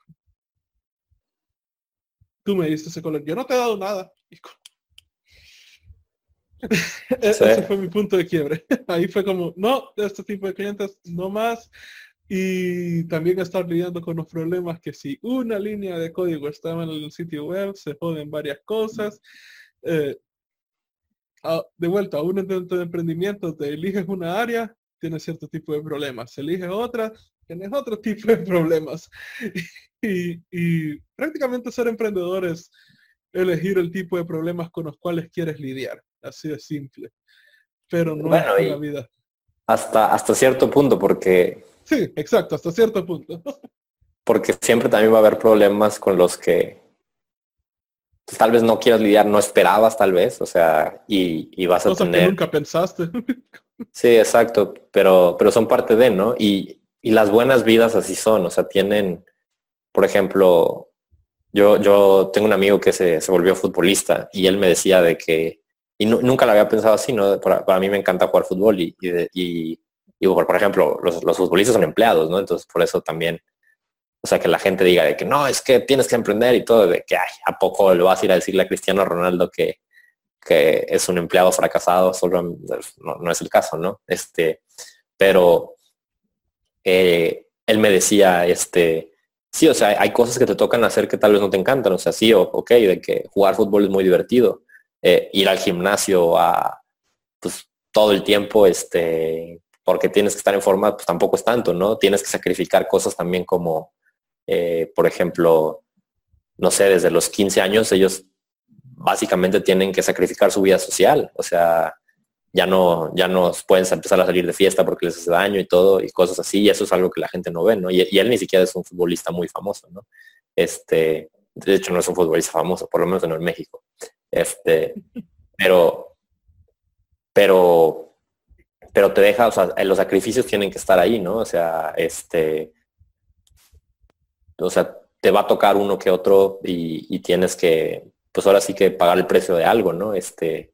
Tú me diste ese color, yo no te he dado nada. Ese fue mi punto de quiebre. Ahí fue como, no, de este tipo de clientes, no más. Y también estar lidiando con los problemas que si una línea de código estaba en el sitio web, se joden varias cosas. Eh, de vuelta, a un intento de emprendimiento, te eliges una área, tienes cierto tipo de problemas. Eliges otra, tienes otro tipo de problemas. Y, y prácticamente ser emprendedor es elegir el tipo de problemas con los cuales quieres lidiar. Así de simple. Pero no es la vida. Hasta, hasta cierto punto, porque... Sí, exacto, hasta cierto punto. porque siempre también va a haber problemas con los que tal vez no quieras lidiar, no esperabas tal vez, o sea, y, vas a tener... Que nunca pensaste. sí, exacto, pero, pero son parte de, ¿no? Y, y las buenas vidas así son, o sea, tienen, por ejemplo, yo, yo tengo un amigo que se, se volvió futbolista y él me decía de que, y nunca lo había pensado así, ¿no? Para, mí me encanta jugar fútbol y, y, y por, ejemplo, los, los, futbolistas son empleados, ¿no? Entonces, por eso también o sea, que la gente diga de que no, es que tienes que emprender y todo, de que ay, ¿a poco le vas a ir a decirle a Cristiano Ronaldo que, que es un empleado fracasado? Solo no, es el caso, ¿no? Este, pero eh, él me decía, este, sí, o sea, hay cosas que te tocan hacer que tal vez no te encantan, o sea, sí, ok, de que jugar fútbol es muy divertido, eh, ir al gimnasio a, pues, todo el tiempo, este, porque tienes que estar en forma, pues tampoco es tanto, ¿no? Tienes que sacrificar cosas también como eh, por ejemplo, no sé, desde los 15 años ellos básicamente tienen que sacrificar su vida social, o sea, ya no, ya no pueden empezar a salir de fiesta porque les hace daño y todo y cosas así, y eso es algo que la gente no ve, ¿no? Y, él ni siquiera es un futbolista muy famoso, ¿no? Este, de hecho no es un futbolista famoso, por lo menos no en México. Este, pero, pero, pero te deja, o sea, los sacrificios tienen que estar ahí, ¿no? O sea, este, o sea, te va a tocar uno que otro y, tienes que, pues ahora sí que pagar el precio de algo, ¿no? Este,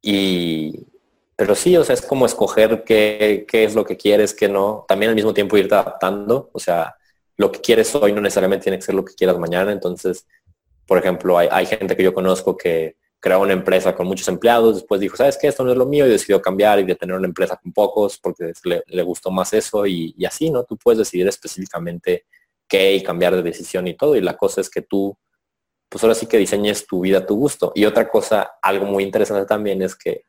y, pero sí, o sea, es como escoger qué, es lo que quieres, qué no. También al mismo tiempo irte adaptando, o sea, lo que quieres hoy no necesariamente tiene que ser lo que quieras mañana. Entonces, por ejemplo, hay, gente que yo conozco que creó una empresa con muchos empleados, después dijo, ¿sabes qué? Esto no es lo mío y decidió cambiar y de tener una empresa con pocos porque le, gustó más eso y, así, ¿no? Tú puedes decidir específicamente y cambiar de decisión y todo. Y la cosa es que tú, pues ahora sí que diseñes tu vida a tu gusto. Y otra cosa, algo muy interesante también es que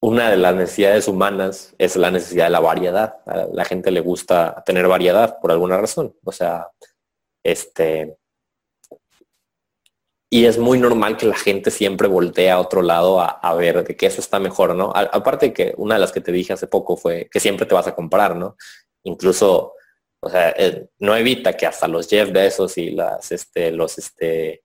una de las necesidades humanas es la necesidad de la variedad. La gente le gusta tener variedad por alguna razón. O sea, este... Y es muy normal que la gente siempre voltee a otro lado a, ver de que eso está mejor, ¿no? aparte que una de las que te dije hace poco fue que siempre te vas a comprar, ¿no? Incluso o sea, eh, no evita que hasta los Jeff Bezos y las, este, los, este,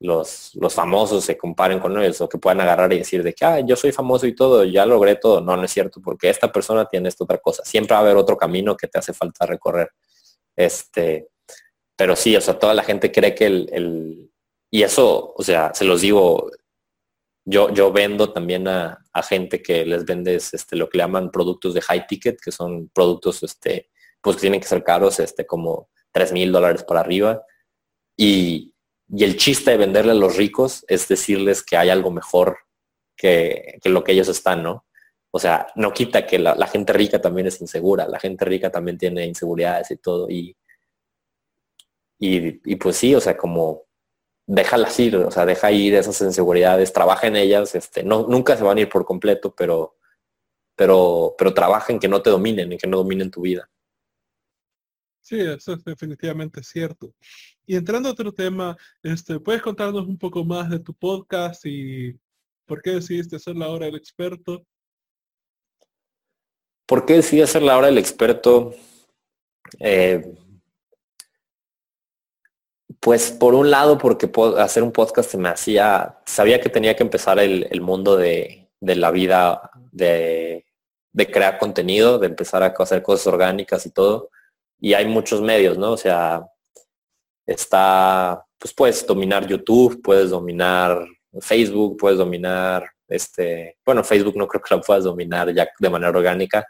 los, los famosos se comparen con ellos o que puedan agarrar y decir de que, ah, yo soy famoso y todo, ya logré todo. No, no es cierto, porque esta persona tiene esta otra cosa. Siempre va a haber otro camino que te hace falta recorrer. Este, pero sí, o sea, toda la gente cree que el, el y eso, o sea, se los digo, yo, yo vendo también a, gente que les vendes este, lo que llaman productos de high ticket, que son productos este, pues tienen que ser caros, este, como 3 mil dólares para arriba. Y, el chiste de venderle a los ricos es decirles que hay algo mejor que, lo que ellos están, ¿no? O sea, no quita que la, gente rica también es insegura, la gente rica también tiene inseguridades y todo. Y, y, pues sí, o sea, como déjalas ir, o sea, deja ir esas inseguridades, trabaja en ellas, este, no, nunca se van a ir por completo, pero, pero, pero trabaja en que no te dominen, en que no dominen tu vida. Sí, eso es definitivamente cierto. Y entrando a otro tema, este, ¿puedes contarnos un poco más de tu podcast y por qué decidiste hacer la hora del experto? ¿Por qué decidí hacer la hora del experto? Eh, pues por un lado, porque hacer un podcast se me hacía, sabía que tenía que empezar el, mundo de, la vida, de, de crear contenido, de empezar a hacer cosas orgánicas y todo y hay muchos medios, ¿no? O sea, está, pues puedes dominar YouTube, puedes dominar Facebook, puedes dominar, este, bueno, Facebook no creo que lo puedas dominar ya de manera orgánica,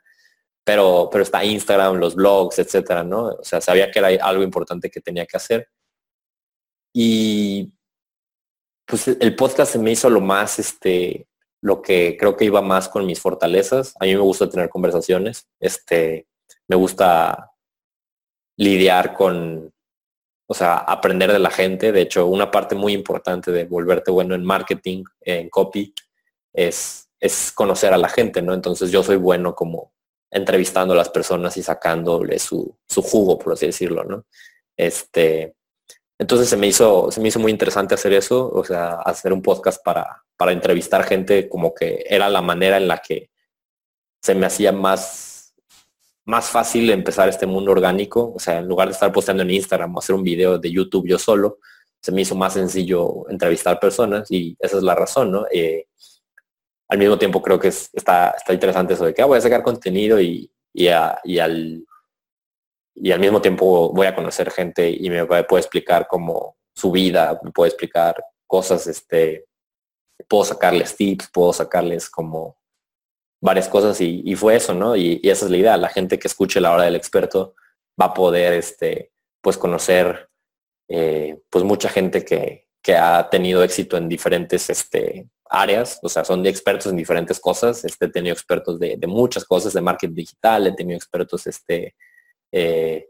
pero, pero está Instagram, los blogs, etcétera, ¿no? O sea, sabía que era algo importante que tenía que hacer. Y pues el podcast se me hizo lo más, este, lo que creo que iba más con mis fortalezas. A mí me gusta tener conversaciones, este, me gusta lidiar con, o sea, aprender de la gente. De hecho, una parte muy importante de volverte bueno en marketing, en copy, es, es conocer a la gente, ¿no? Entonces yo soy bueno como entrevistando a las personas y sacándole su, su jugo, por así decirlo, ¿no? Este, entonces se me hizo, se me hizo muy interesante hacer eso, o sea, hacer un podcast para, para entrevistar gente como que era la manera en la que se me hacía más, más fácil empezar este mundo orgánico. O sea, en lugar de estar posteando en Instagram o hacer un video de YouTube yo solo, se me hizo más sencillo entrevistar personas y esa es la razón, ¿no? Eh, al mismo tiempo creo que está, está interesante eso de que ah, voy a sacar contenido y, y, al, y al mismo tiempo voy a conocer gente y me puede explicar como su vida, me puede explicar cosas, este, puedo sacarles tips, puedo sacarles como varias cosas y, fue eso, ¿no? Y, esa es la idea, la gente que escuche la hora del experto va a poder, este, pues conocer, eh, pues mucha gente que, que ha tenido éxito en diferentes, este, áreas, o sea, son de expertos en diferentes cosas. Este, he tenido expertos de, muchas cosas, de marketing digital, he tenido expertos este, eh,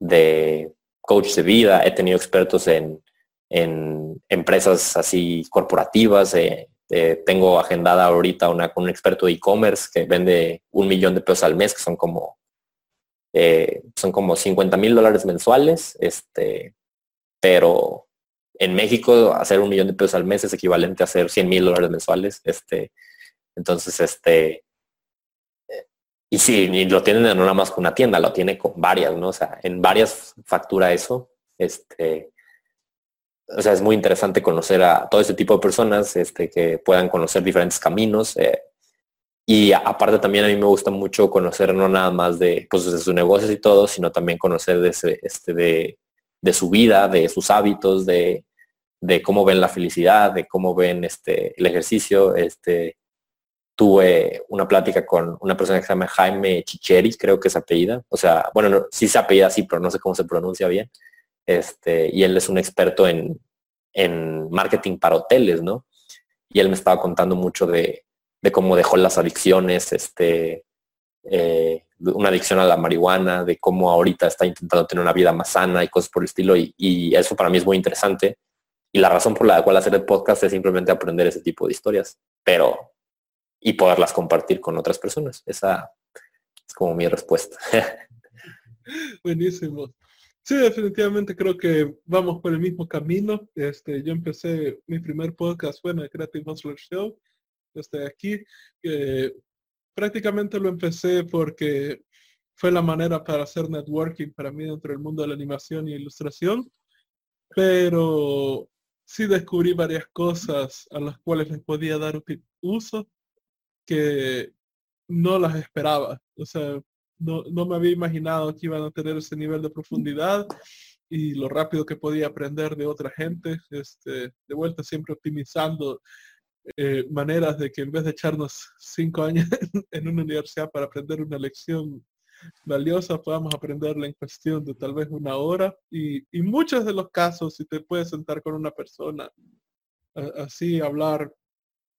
de coach de vida, he tenido expertos en, en empresas así corporativas. Eh, eh, tengo agendada ahorita una con un experto de e-commerce que vende un millón de pesos al mes, que son como son como 50 mil dólares mensuales. Este, pero en México hacer un millón de pesos al mes es equivalente a hacer 100 mil dólares mensuales. Este, entonces, este, y sí, y lo tienen no nada más con una tienda, lo tiene con varias, ¿no? O sea, en varias factura eso. Este, o sea, es muy interesante conocer a todo ese tipo de personas, este, que puedan conocer diferentes caminos. Eh, y aparte también a mí me gusta mucho conocer no nada más de, pues, de sus negocios y todo, sino también conocer de, ese, este, de, de su vida, de sus hábitos, de, de cómo ven la felicidad, de cómo ven este, el ejercicio. Este, tuve una plática con una persona que se llama Jaime Chicheri, creo que es apellida. O sea, bueno, sí se apellida así, pero no sé cómo se pronuncia bien. Este, y él es un experto en, en marketing para hoteles, ¿no? Y él me estaba contando mucho de, de cómo dejó las adicciones, este, eh, una adicción a la marihuana, de cómo ahorita está intentando tener una vida más sana y cosas por el estilo. Y, y, eso para mí es muy interesante. Y la razón por la cual hacer el podcast es simplemente aprender ese tipo de historias, pero y poderlas compartir con otras personas. Esa es como mi respuesta. Buenísimo. Sí, definitivamente creo que vamos por el mismo camino. Este, yo empecé mi primer podcast fue en el Creative Hustler Show. Estoy aquí. prácticamente lo empecé porque fue la manera para hacer networking para mí dentro del mundo de la animación y ilustración. Pero sí descubrí varias cosas a las cuales les podía dar uso que no las esperaba. O sea, no, no me había imaginado que iban a tener ese nivel de profundidad y lo rápido que podía aprender de otra gente, este, de vuelta siempre optimizando eh, maneras de que en vez de echarnos cinco años en una universidad para aprender una lección valiosa, podamos aprenderla en cuestión de tal vez una hora. Y, y muchos de los casos, si te puedes sentar con una persona, así hablar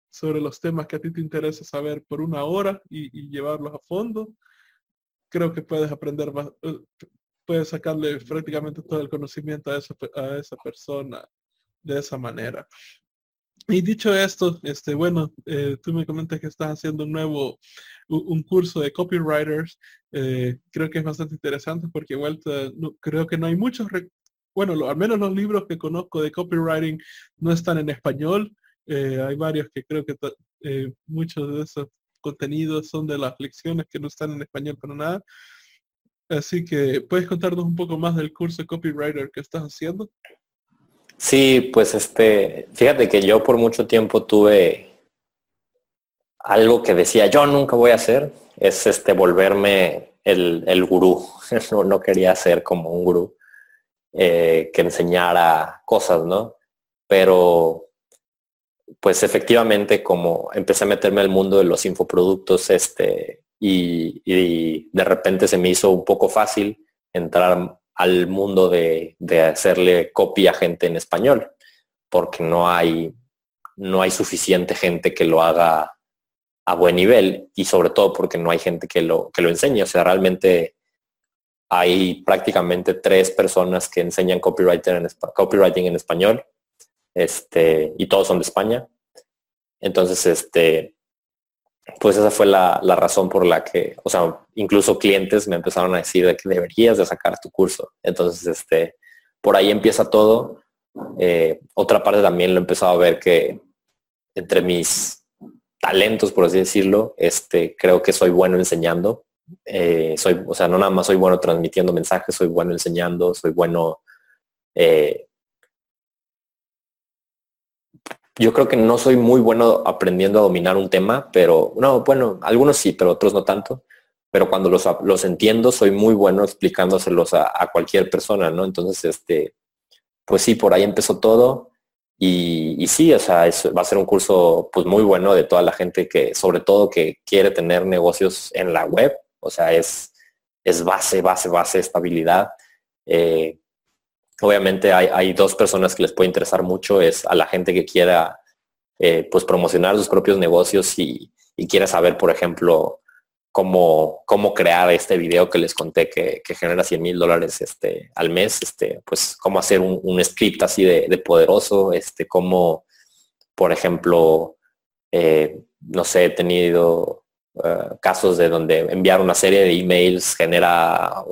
sobre los temas que a ti te interesa saber por una hora y, llevarlos a fondo, creo que puedes aprender más, eh, puedes sacarle prácticamente todo el conocimiento a esa, a esa persona de esa manera. Y dicho esto, este, bueno, eh, tú me comentas que estás haciendo un nuevo, un curso de copywriters. Eh, creo que es bastante interesante porque vuelta, creo que no hay muchos, bueno, al menos los libros que conozco de copywriting no están en español. Hay varios que creo que muchos de esos contenidos son de las lecciones que no están en español para nada. Así que, ¿puedes contarnos un poco más del curso copywriter que estás haciendo? Sí, pues este, fíjate que yo por mucho tiempo tuve algo que decía yo nunca voy a hacer, es este volverme el, el gurú. No, no, quería ser como un gurú eh, que enseñara cosas, ¿no? Pero pues efectivamente como empecé a meterme al mundo de los infoproductos este, y, de repente se me hizo un poco fácil entrar al mundo de, de, hacerle copia a gente en español, porque no hay, no hay suficiente gente que lo haga a buen nivel y sobre todo porque no hay gente que lo, que lo enseñe. O sea, realmente hay prácticamente tres personas que enseñan copywriting en, copywriting en español este, y todos son de España. Entonces, este, pues esa fue la, razón por la que, o sea, incluso clientes me empezaron a decir de que deberías de sacar tu curso. Entonces, este, por ahí empieza todo. Eh, otra parte también lo he empezado a ver que entre mis talentos, por así decirlo, este, creo que soy bueno enseñando. Eh, soy, o sea, no nada más soy bueno transmitiendo mensajes, soy bueno enseñando, soy bueno eh, yo creo que no soy muy bueno aprendiendo a dominar un tema, pero no, bueno, algunos sí, pero otros no tanto. Pero cuando los, los entiendo, soy muy bueno explicándoselos a, cualquier persona, ¿no? Entonces, este, pues sí, por ahí empezó todo. Y, sí, o sea, va a ser un curso pues muy bueno de toda la gente que, sobre todo que quiere tener negocios en la web. O sea, es, es base, base, base, estabilidad. Eh, Obviamente hay, dos personas que les puede interesar mucho, es a la gente que quiera eh, pues promocionar sus propios negocios y, y quiera saber, por ejemplo, cómo, cómo crear este video que les conté que, genera 100 mil dólares este, al mes, este, pues cómo hacer un, script así de, poderoso, este, cómo, por ejemplo, eh, no sé, he tenido eh, casos de donde enviar una serie de emails genera,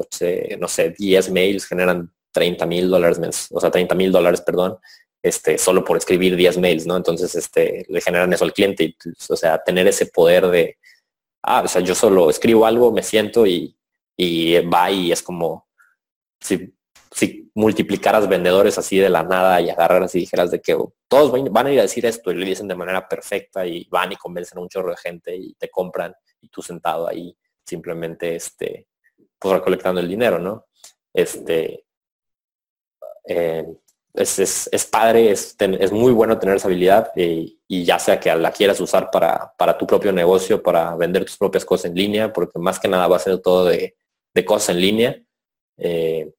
no sé, 10 mails generan 30 mil dólares, o sea, 30 mil dólares, perdón, este, solo por escribir 10 mails, ¿no? Entonces, este, le generan eso al cliente. Y, o sea, tener ese poder de, ah, o sea, yo solo escribo algo, me siento y, y va y es como si, si multiplicaras vendedores así de la nada y agarraras y dijeras de que todos van a ir a decir esto y lo dicen de manera perfecta y van y convencen a un chorro de gente y te compran y tú sentado ahí simplemente este pues recolectando el dinero, ¿no? Este, eh, es, es, padre, es, es, muy bueno tener esa habilidad y, ya sea que la quieras usar para, para, tu propio negocio, para vender tus propias cosas en línea, porque más que nada va a ser todo de, de cosas en línea. Eh,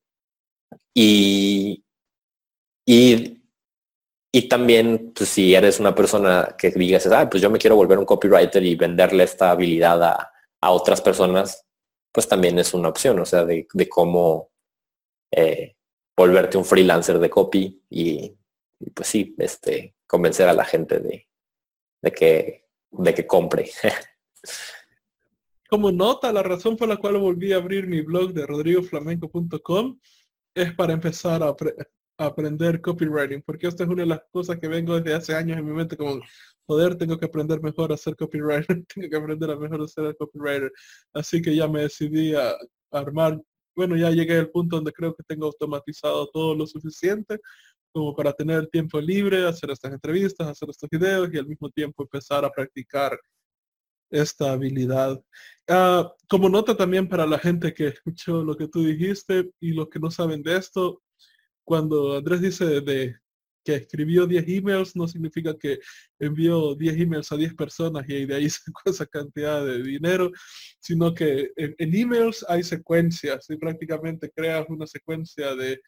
y, y, y, también, pues, si eres una persona que digas, ah, pues yo me quiero volver un copywriter y venderle esta habilidad a, a otras personas, pues también es una opción, o sea, de, de cómo... Eh, volverte un freelancer de copy y, pues sí, este, convencer a la gente de, de que, de que compre. Como nota, la razón por la cual volví a abrir mi blog de rodrigoflamenco.com es para empezar a, aprender copywriting, porque esta es una de las cosas que vengo desde hace años en mi mente como, joder, tengo que aprender mejor a ser copywriter, tengo que aprender a mejor a ser copywriter. Así que ya me decidí a armar bueno, ya llegué al punto donde creo que tengo automatizado todo lo suficiente como para tener tiempo libre, hacer estas entrevistas, hacer estos videos y al mismo tiempo empezar a practicar esta habilidad. Ah, como nota también para la gente que escuchó lo que tú dijiste y los que no saben de esto, cuando Andrés dice de que escribió 10 emails no significa que envió 10 emails a 10 personas y de ahí sacó esa cantidad de dinero, sino que en, emails hay secuencias y prácticamente creas una secuencia de,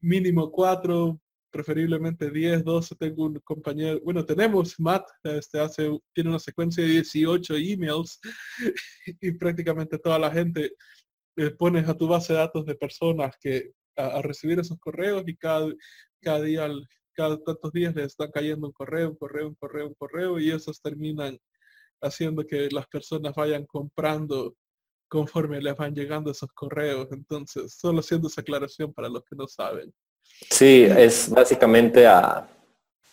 mínimo 4, preferiblemente 10, 12. Tengo un compañero, bueno, tenemos Matt, este hace, tiene una secuencia de 18 emails y prácticamente toda la gente eh, pones a tu base de datos de personas que a, recibir esos correos y cada, cada día, cada tantos días les están cayendo un correo, un correo, un correo, un correo y esos terminan haciendo que las personas vayan comprando conforme les van llegando esos correos. Entonces, solo haciendo esa aclaración para los que no saben. Sí, es básicamente a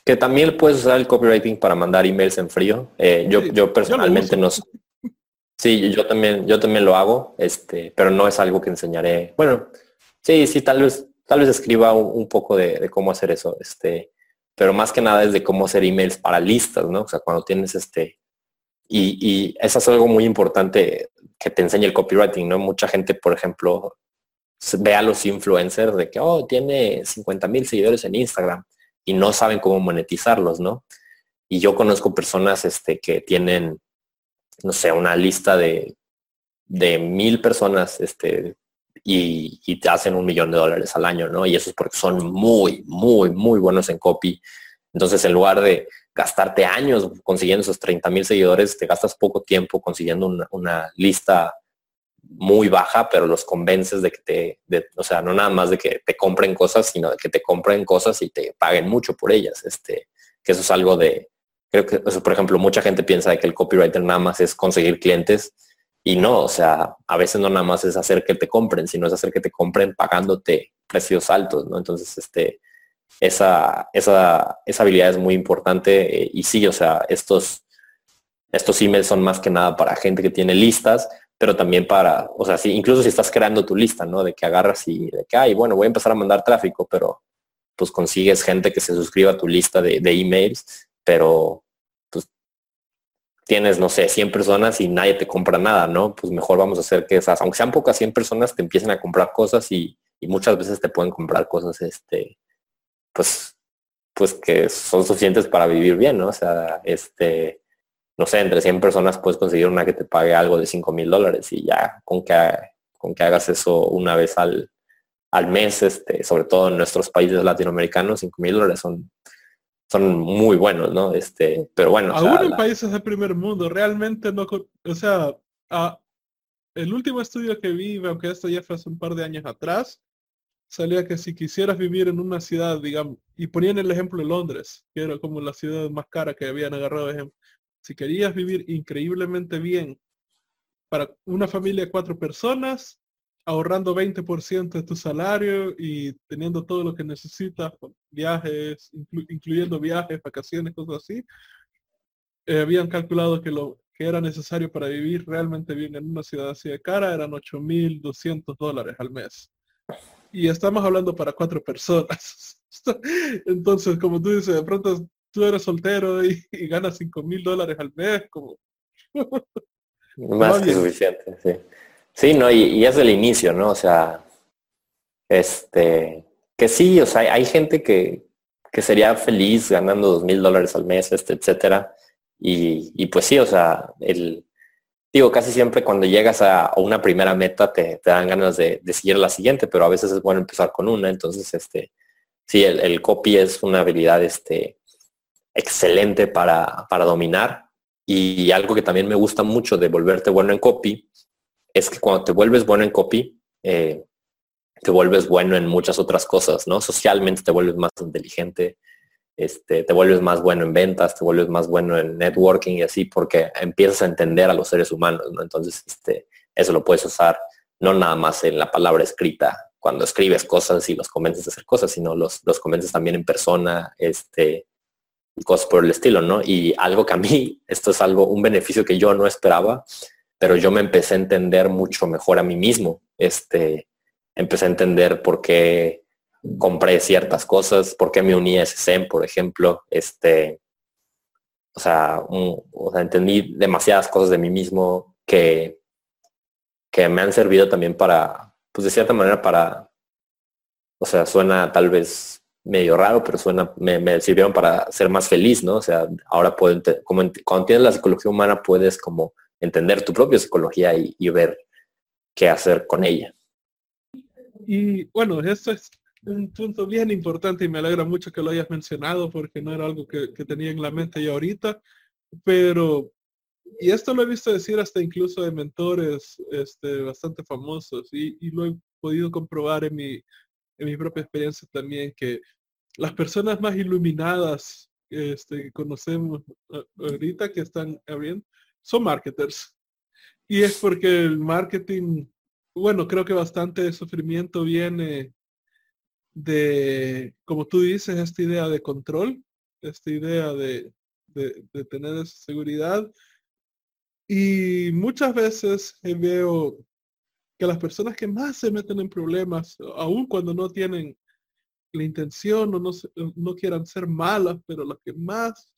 que también puedes usar el copywriting para mandar emails en frío. Eh, yo, yo personalmente no. Sí, yo también, yo también lo hago, este, pero no es algo que enseñaré. Bueno, sí, sí, tal vez tal vez escriba un, poco de, cómo hacer eso, este, pero más que nada es de cómo hacer emails para listas, ¿no? O sea, cuando tienes este, y, eso es algo muy importante que te enseña el copywriting, ¿no? Mucha gente, por ejemplo, ve a los influencers de que, oh, tiene 50 mil seguidores en Instagram y no saben cómo monetizarlos, ¿no? Y yo conozco personas este, que tienen, no sé, una lista de, de mil personas este, y, te hacen un millón de dólares al año, ¿no? Y eso es porque son muy, muy, muy buenos en copy. Entonces, en lugar de gastarte años consiguiendo esos 30 mil seguidores, te gastas poco tiempo consiguiendo una, lista muy baja, pero los convences de que te, de, o sea, no nada más de que te compren cosas, sino de que te compren cosas y te paguen mucho por ellas. Este, que eso es algo de, creo que, eso, por ejemplo, mucha gente piensa que el copywriter nada más es conseguir clientes y no, o sea, a veces no nada más es hacer que te compren, sino es hacer que te compren pagándote precios altos, ¿no? Entonces, este, esa, esa, esa habilidad es muy importante eh, y sí, o sea, estos, estos emails son más que nada para gente que tiene listas, pero también para, o sea, si, incluso si estás creando tu lista, ¿no? De que agarras y de que, ay, bueno, voy a empezar a mandar tráfico, pero pues consigues gente que se suscriba a tu lista de, de emails, pero tienes, no sé, 100 personas y nadie te compra nada, ¿no? Pues mejor vamos a hacer que esas, aunque sean pocas 100 personas, te empiecen a comprar cosas y, muchas veces te pueden comprar cosas, este, pues, pues que son suficientes para vivir bien, ¿no? O sea, este, no sé, entre 100 personas puedes conseguir una que te pague algo de 5 mil dólares y ya con que, con que hagas eso una vez al, al mes, este, sobre todo en nuestros países latinoamericanos, 5 mil dólares son son muy buenos, ¿no? Este, pero bueno. Aún en países del primer mundo, realmente no, o sea, el último estudio que vi, aunque esto ya fue hace un par de años atrás, salía que si quisieras vivir en una ciudad, digamos, y ponían el ejemplo de Londres, que era como la ciudad más cara que habían agarrado ejemplo. Si querías vivir increíblemente bien para una familia de cuatro personas, ahorrando 20% de tu salario y teniendo todo lo que necesitas, viajes, incluyendo viajes, vacaciones, cosas así, eh, habían calculado que lo que era necesario para vivir realmente bien en una ciudad así de cara eran 8.200 dólares al mes. Y estamos hablando para cuatro personas. Entonces, como tú dices, de pronto tú eres soltero y, ganas 5.000 dólares al mes, como... Más que suficiente, sí. Sí, no, y, es el inicio, ¿no? O sea, este, que sí, o sea, hay gente que, que sería feliz ganando dos mil dólares al mes, este, etcétera. Y, y, pues sí, o sea, el, digo, casi siempre cuando llegas a, una primera meta te, dan ganas de, de, seguir la siguiente, pero a veces es bueno empezar con una. Entonces, este, sí, el, el copy es una habilidad este, excelente para, para dominar. Y algo que también me gusta mucho de volverte bueno en copy es que cuando te vuelves bueno en copy, eh, te vuelves bueno en muchas otras cosas, ¿no? Socialmente te vuelves más inteligente, este, te vuelves más bueno en ventas, te vuelves más bueno en networking y así, porque empiezas a entender a los seres humanos, ¿no? Entonces, este, eso lo puedes usar no nada más en la palabra escrita, cuando escribes cosas y los convences de hacer cosas, sino los, los convences también en persona, este, cosas por el estilo, ¿no? Y algo que a mí, esto es algo, un beneficio que yo no esperaba, pero yo me empecé a entender mucho mejor a mí mismo. Este, empecé a entender por qué compré ciertas cosas, por qué me uní a SEM, por ejemplo. Este, o sea, entendí demasiadas cosas de mí mismo que, que me han servido también para, pues de cierta manera para, o sea, suena tal vez medio raro, pero suena, me, me sirvieron para ser más feliz, ¿no? O sea, ahora puedo, como cuando tienes la psicología humana puedes como entender tu propia psicología y, ver qué hacer con ella. Y bueno, esto es un punto bien importante y me alegra mucho que lo hayas mencionado porque no era algo que, tenía en la mente ya ahorita, pero, y esto lo he visto decir hasta incluso de mentores este, bastante famosos y, lo he podido comprobar en mi, en mi propia experiencia también, que las personas más iluminadas este, que conocemos ahorita que están abriendo son marketers. Y es porque el marketing, bueno, creo que bastante sufrimiento viene de, como tú dices, esta idea de control, esta idea de, de, tener esa seguridad. Y muchas veces veo que las personas que más se meten en problemas, aun cuando no tienen la intención o no, no quieran ser malas, pero las que más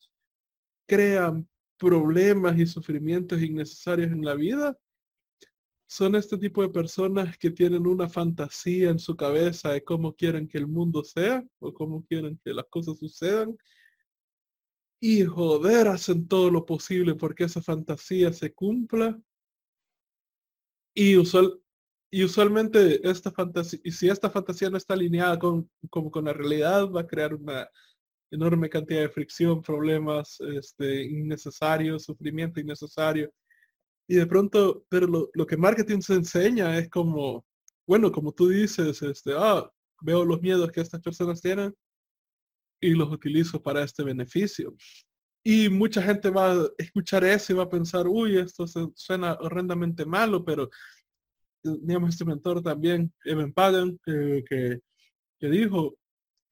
crean problemas y sufrimientos innecesarios en la vida son este tipo de personas que tienen una fantasía en su cabeza de cómo quieren que el mundo sea o cómo quieren que las cosas sucedan. Y joder, hacen todo lo posible porque esa fantasía se cumpla. Y, usual, y usualmente esta fantasía, y si esta fantasía no está alineada con, con la realidad, va a crear una enorme cantidad de fricción, problemas este, innecesarios, sufrimiento innecesario y de pronto, pero lo, que marketing se enseña es como, bueno, como tú dices, este, ah, veo los miedos que estas personas tienen y los utilizo para este beneficio. Y mucha gente va a escuchar eso y va a pensar, uy, esto suena horrendamente malo, pero digamos, este mentor también, Evan Pagan, que, que dijo,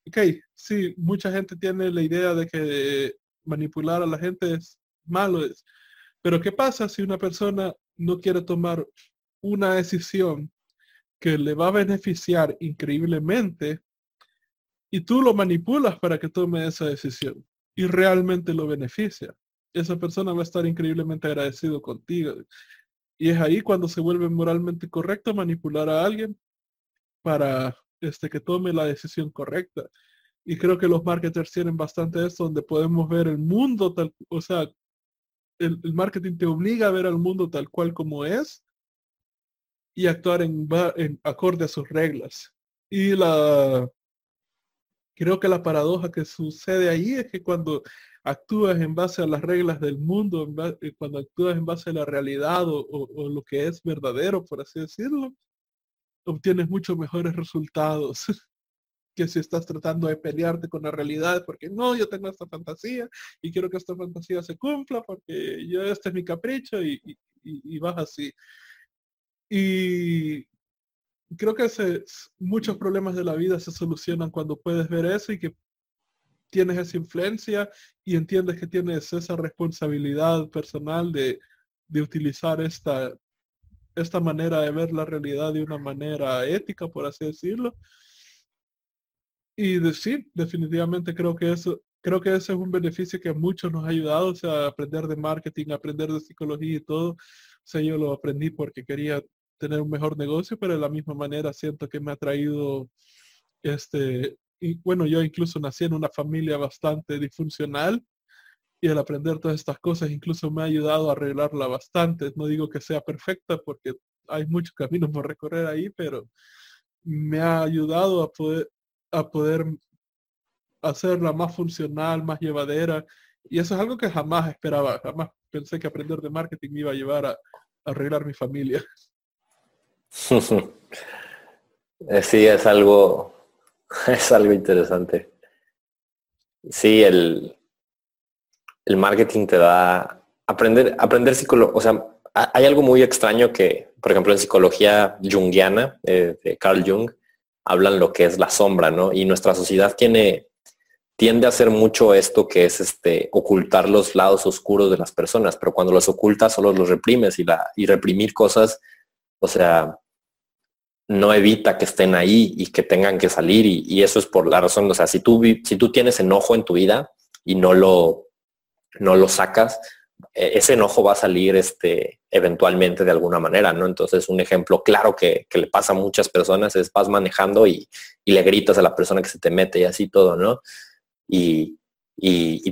ok, sí, mucha gente tiene la idea de que manipular a la gente es malo, es, pero ¿qué pasa si una persona no quiere tomar una decisión que le va a beneficiar increíblemente y tú lo manipulas para que tome esa decisión y realmente lo beneficia? Esa persona va a estar increíblemente agradecido contigo. Y es ahí cuando se vuelve moralmente correcto manipular a alguien para este, que tome la decisión correcta. Y creo que los marketers tienen bastante esto, donde podemos ver el mundo tal, o sea, el, marketing te obliga a ver al mundo tal cual como es y actuar en, en acorde a sus reglas. Y la creo que la paradoja que sucede ahí es que cuando actúas en base a las reglas del mundo, eh, cuando actúas en base a la realidad o, lo que es verdadero, por así decirlo, obtienes muchos mejores resultados. que si estás tratando de pelearte con la realidad, porque no, yo tengo esta fantasía y quiero que esta fantasía se cumpla porque yo este es mi capricho y, y, vas así. Y creo que muchos problemas de la vida se solucionan cuando puedes ver eso y que tienes esa influencia y entiendes que tienes esa responsabilidad personal de, de utilizar esta, esta manera de ver la realidad de una manera ética, por así decirlo, y sí, definitivamente creo que eso, creo que ese es un beneficio que a muchos nos ha ayudado, o sea, aprender de marketing, aprender de psicología y todo. O yo lo aprendí porque quería tener un mejor negocio, pero de la misma manera siento que me ha traído, este, y bueno, yo incluso nací en una familia bastante disfuncional y al aprender todas estas cosas incluso me ha ayudado a arreglarla bastante. No digo que sea perfecta porque hay muchos caminos por recorrer ahí, pero me ha ayudado a poder a poder hacerla más funcional, más llevadera. Y eso es algo que jamás esperaba, jamás pensé que aprender de marketing me iba a llevar a, arreglar mi familia. Eh, sí, es algo, es algo interesante. Sí, el, el marketing te da aprender, aprender psicología, o sea, hay algo muy extraño que, por ejemplo, en psicología junguiana eh, de Carl Jung, hablan lo que es la sombra, ¿no? Y nuestra sociedad tiene, tiende a hacer mucho esto que es este, ocultar los lados oscuros de las personas, pero cuando los ocultas solo los reprimes y, la, y reprimir cosas, o sea, no evita que estén ahí y que tengan que salir y, eso es por la razón, o sea, si tú, si tú tienes enojo en tu vida y no lo, no lo sacas, e-, ese enojo va a salir este, eventualmente de alguna manera, ¿no? Entonces, un ejemplo claro que, le pasa a muchas personas es vas manejando y, le gritas a la persona que se te mete y así todo, ¿no? Y,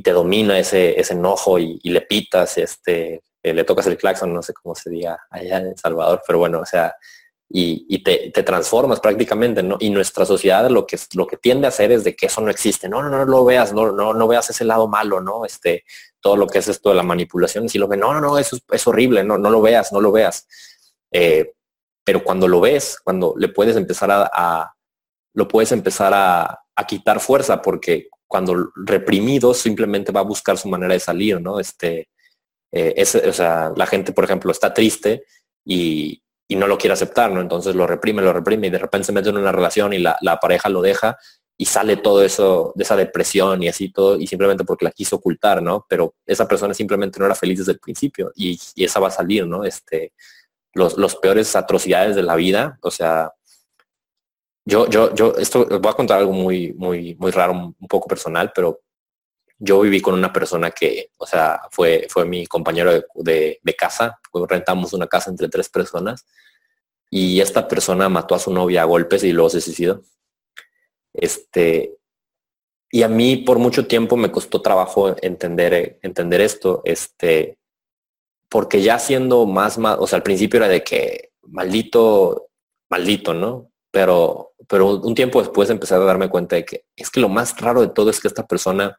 te domina ese, ese enojo y, le pitas, este, eh, le tocas el claxon, no sé cómo se diga allá en El Salvador, pero bueno, o sea, y, te, transformas prácticamente, ¿no? Y nuestra sociedad lo que, lo que tiende a hacer es de que eso no existe, no, no, no lo veas, no, no, no veas ese lado malo, ¿no? Este, todo lo que es esto de la manipulación, si lo ven, no, no, no, eso es, horrible, no, no lo veas, no lo veas. Eh, pero cuando lo ves, cuando le puedes empezar a, lo puedes empezar a, quitar fuerza, porque cuando reprimido simplemente va a buscar su manera de salir, ¿no? Este, eh, o sea, la gente, por ejemplo, está triste y, y no lo quiere aceptar, ¿no? Entonces lo reprime, lo reprime y de repente se mete en una relación y la, pareja lo deja y sale todo eso de esa depresión y así todo y simplemente porque la quiso ocultar, ¿no? Pero esa persona simplemente no era feliz desde el principio y, esa va a salir, ¿no? Este, los, los, peores atrocidades de la vida, o sea, yo, yo, yo, esto voy a contar algo muy, muy, muy raro, un poco personal, pero yo viví con una persona que, o sea, fue, fue mi compañero de, de, casa, rentamos una casa entre tres personas y esta persona mató a su novia a golpes y luego se suicidó. Este, y a mí por mucho tiempo me costó trabajo entender, entender esto, este, porque ya siendo más, más, o sea, al principio era de que maldito, maldito, ¿no? Pero, pero un tiempo después empecé a darme cuenta de que es que lo más raro de todo es que esta persona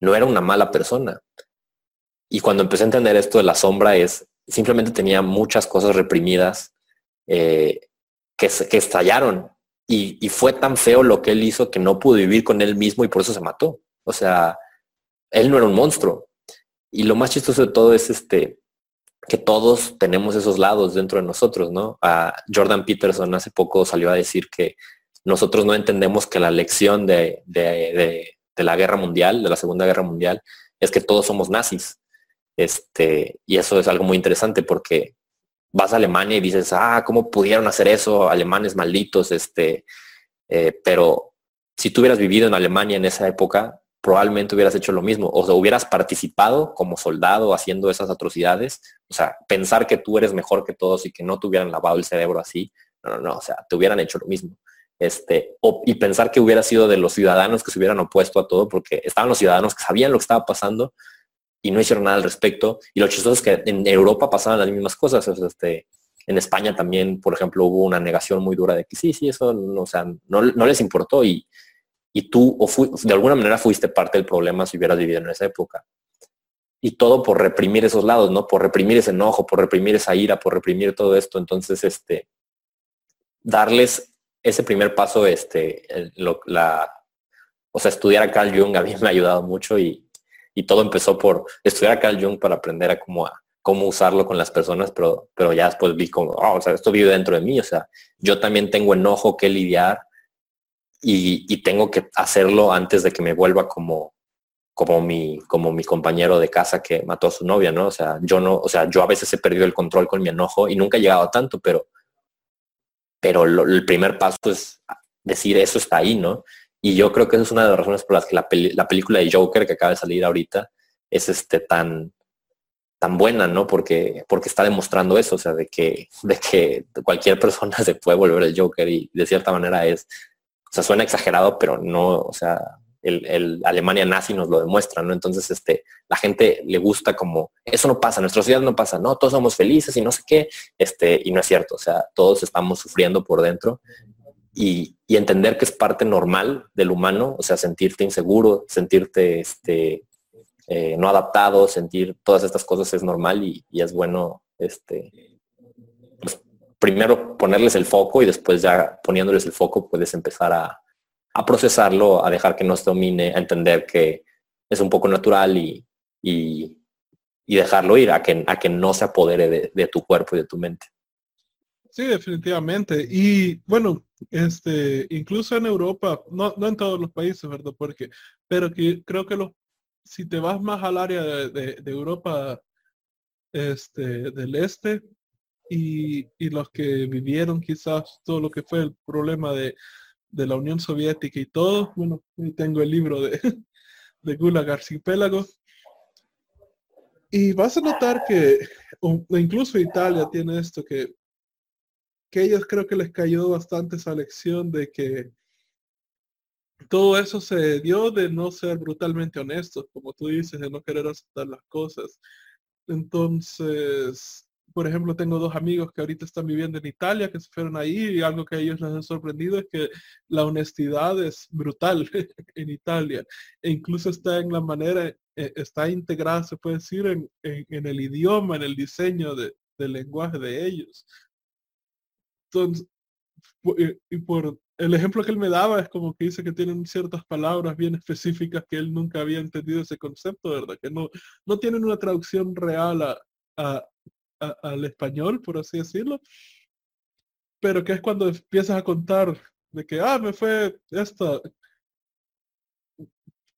no era una mala persona. Y cuando empecé a entender esto de la sombra es, simplemente tenía muchas cosas reprimidas eh, que, que estallaron. Y, fue tan feo lo que él hizo que no pudo vivir con él mismo y por eso se mató. O sea, él no era un monstruo. Y lo más chistoso de todo es este que todos tenemos esos lados dentro de nosotros, ¿no? A Jordan Peterson hace poco salió a decir que nosotros no entendemos que la lección de, de, de la guerra mundial, de la Segunda Guerra Mundial, es que todos somos nazis. Este, y eso es algo muy interesante porque vas a Alemania y dices, ah, ¿cómo pudieron hacer eso? Alemanes malditos, este, eh, pero si tú hubieras vivido en Alemania en esa época, probablemente hubieras hecho lo mismo, o sea, hubieras participado como soldado haciendo esas atrocidades, o sea, pensar que tú eres mejor que todos y que no te hubieran lavado el cerebro así, no, no, no, o sea, te hubieran hecho lo mismo. Este, y pensar que hubiera sido de los ciudadanos que se hubieran opuesto a todo, porque estaban los ciudadanos que sabían lo que estaba pasando, y no hicieron nada al respecto. Y lo chistoso es que en Europa pasaban las mismas cosas. este, en España también, por ejemplo, hubo una negación muy dura de que sí, sí, eso no, o sea, no, les importó y, y tú o de alguna manera fuiste parte del problema si hubieras vivido en esa época. Y todo por reprimir esos lados, ¿no? Por reprimir ese enojo, por reprimir esa ira, por reprimir todo esto. Entonces, este, darles ese primer paso, este, la, o sea, estudiar a Carl Jung a mí me ha ayudado mucho y, y todo empezó por estudiar a Carl Jung para aprender a cómo, a cómo usarlo con las personas, pero, pero ya después vi como, oh, o sea, esto vive dentro de mí, o sea, yo también tengo enojo que lidiar y, y tengo que hacerlo antes de que me vuelva como, como mi, como mi compañero de casa que mató a su novia, ¿no? O sea, yo no, o sea, yo a veces he perdido el control con mi enojo y nunca he llegado a tanto, pero, pero el primer paso es decir eso está ahí, ¿no? Y yo creo que esa es una de las razones por las que la, la película de Joker que acaba de salir ahorita es este tan tan buena, ¿no? Porque, porque está demostrando eso, o sea, de que, de que cualquier persona se puede volver el Joker y de cierta manera es, o sea, suena exagerado, pero no, o sea, el, el, Alemania nazi nos lo demuestra, ¿no? Entonces, este, la gente le gusta como, eso no pasa, nuestra sociedad no pasa, no, todos somos felices y no sé qué, este, y no es cierto, o sea, todos estamos sufriendo por dentro y, entender que es parte normal del humano, o sea, sentirte inseguro, sentirte este, eh, no adaptado, sentir todas estas cosas es normal y, es bueno este, pues, primero ponerles el foco y después ya poniéndoles el foco puedes empezar a, procesarlo, a dejar que nos domine, a entender que es un poco natural y, y, dejarlo ir, a que, a que no se apodere de tu cuerpo y de tu mente. Sí, definitivamente. Y bueno, este, incluso en Europa, no, no en todos los países, ¿verdad? Porque, pero que creo que los, si te vas más al área de, Europa este, del este y, los que vivieron quizás todo lo que fue el problema de, la Unión Soviética y todo, bueno, tengo el libro de, de Gulag Archipélago. Y vas a notar que incluso Italia tiene esto que que ellos creo que les cayó bastante esa lección de que todo eso se dio de no ser brutalmente honestos, como tú dices, de no querer aceptar las cosas. Entonces, por ejemplo, tengo dos amigos que ahorita están viviendo en Italia, que se fueron ahí, y algo que a ellos les ha sorprendido es que la honestidad es brutal en Italia. E incluso está en la manera, eh, está integrada, se puede decir, en, el idioma, en el diseño del lenguaje de ellos. Entonces, eh, y por el ejemplo que él me daba es como que dice que tienen ciertas palabras bien específicas que él nunca había entendido ese concepto, ¿verdad? Que no, no tienen una traducción real a, al español, por así decirlo, pero que es cuando empiezas a contar de que, ah, me fue esto,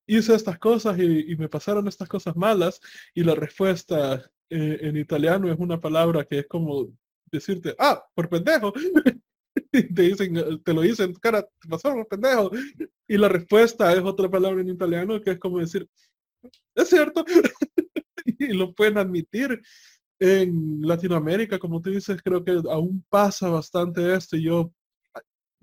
hice estas cosas y, me pasaron estas cosas malas, y la respuesta eh, en italiano es una palabra que es como decirte, ah, por pendejo. te dicen, te lo dicen, cara, te pasó por pendejo. Y la respuesta es otra palabra en italiano que es como decir, es cierto. y lo pueden admitir. en Latinoamérica, como tú dices, creo que aún pasa bastante esto y yo,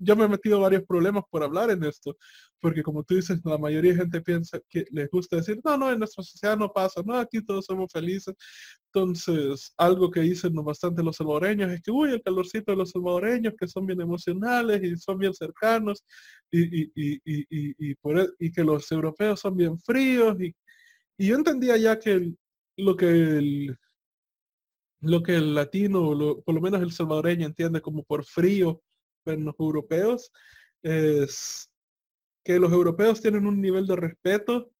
yo me he metido varios problemas por hablar en esto, porque como tú dices, la mayoría de gente piensa que les gusta decir, no, no, en nuestra sociedad no pasa, no, aquí todos somos felices. Entonces, algo que dicen bastante los salvadoreños es que, uy, el calorcito de los salvadoreños, que son bien emocionales y son bien cercanos, y, y, y, y, por, e, y que los europeos son bien fríos. Y, y yo entendía ya que lo que el, lo que el latino, por lo menos el salvadoreño entiende como por frío europeos, es que los europeos tienen un nivel de respeto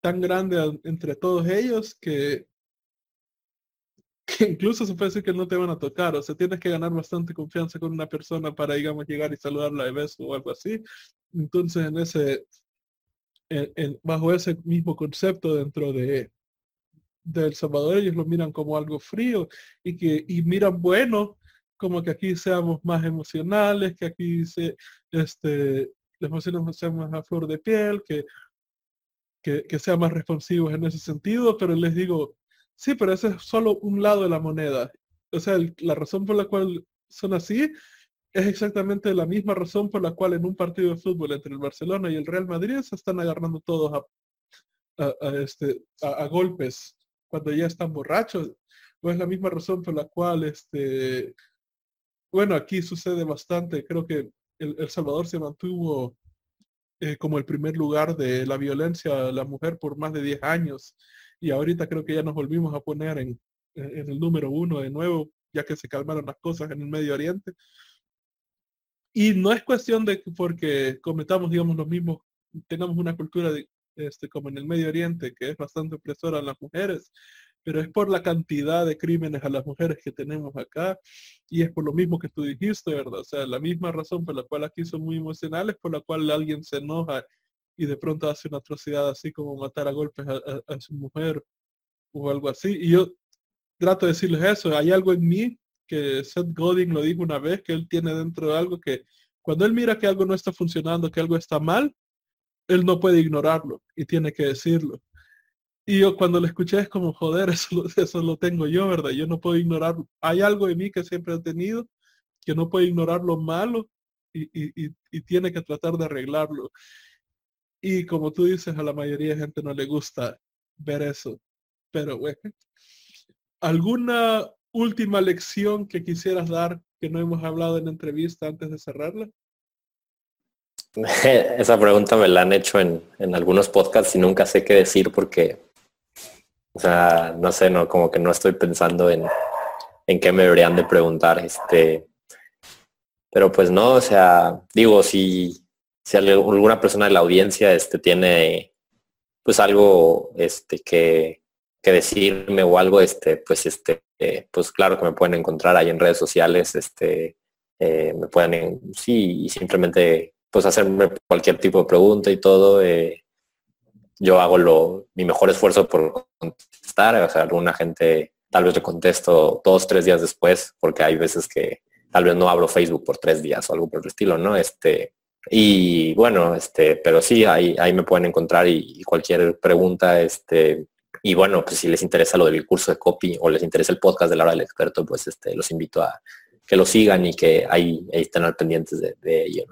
tan grande entre todos ellos que, que incluso se puede decir que no te van a tocar, o sea, tienes que ganar bastante confianza con una persona para, digamos, llegar y saludarla de beso o algo así. Entonces, en ese, bajo ese mismo concepto dentro de, del Salvador, ellos lo miran como algo frío y que y miran bueno como que aquí seamos más emocionales, que aquí se, este, las emociones sean más a flor de piel, que, que, que sean más responsivos en ese sentido, pero les digo, sí, pero ese es solo un lado de la moneda. O sea, la razón por la cual son así es exactamente la misma razón por la cual en un partido de fútbol entre el Barcelona y el Real Madrid se están agarrando todos a, este, a, golpes cuando ya están borrachos. O es la misma razón por la cual, este, bueno, aquí sucede bastante. Creo que el, Salvador se mantuvo eh, como el primer lugar de la violencia a la mujer por más de 10 años. Y ahorita creo que ya nos volvimos a poner en, el número uno de nuevo, ya que se calmaron las cosas en el Medio Oriente. Y no es cuestión de que porque cometamos, digamos, los mismos, tengamos una cultura este, como en el Medio Oriente, que es bastante opresora a las mujeres, pero es por la cantidad de crímenes a las mujeres que tenemos acá y es por lo mismo que tú dijiste, ¿verdad? O sea, la misma razón por la cual aquí son muy emocionales, por la cual alguien se enoja y de pronto hace una atrocidad así como matar a golpes a su mujer o algo así. Y yo trato de decirles eso, hay algo en mí que Seth Godin lo dijo una vez, que él tiene dentro de algo que cuando él mira que algo no está funcionando, que algo está mal, él no puede ignorarlo y tiene que decirlo. Y yo cuando lo escuché es como, joder, eso, eso lo tengo yo, ¿verdad? Yo no puedo ignorar, hay algo en mí que siempre he tenido, que no puede ignorar lo malo y, y, y tiene que tratar de arreglarlo. Y como tú dices, a la mayoría de gente no le gusta ver eso. Pero, bueno, ¿alguna última lección que quisieras dar que no hemos hablado en entrevista antes de cerrarla? Esa pregunta me la han hecho en, algunos podcasts y nunca sé qué decir porque, o sea, no sé, no, como que no estoy pensando en, en qué me deberían de preguntar. Este, pero pues no, o sea, digo, si, alguna persona de la audiencia este, tiene pues algo este, que, que decirme o algo, este, pues este, pues claro que me pueden encontrar ahí en redes sociales, este, eh, me pueden, sí, y simplemente pues hacerme cualquier tipo de pregunta y todo. Eh, yo hago lo, mi mejor esfuerzo por contestar, o sea, alguna gente tal vez le contesto dos, tres días después, porque hay veces que tal vez no abro Facebook por tres días o algo por el estilo, ¿no? Este, y bueno, este, pero sí, ahí, ahí me pueden encontrar y, cualquier pregunta, este, y bueno, pues si les interesa lo del curso de copy o les interesa el podcast de la hora del experto, pues este, los invito a que lo sigan y que ahí, estén al pendientes de, ello.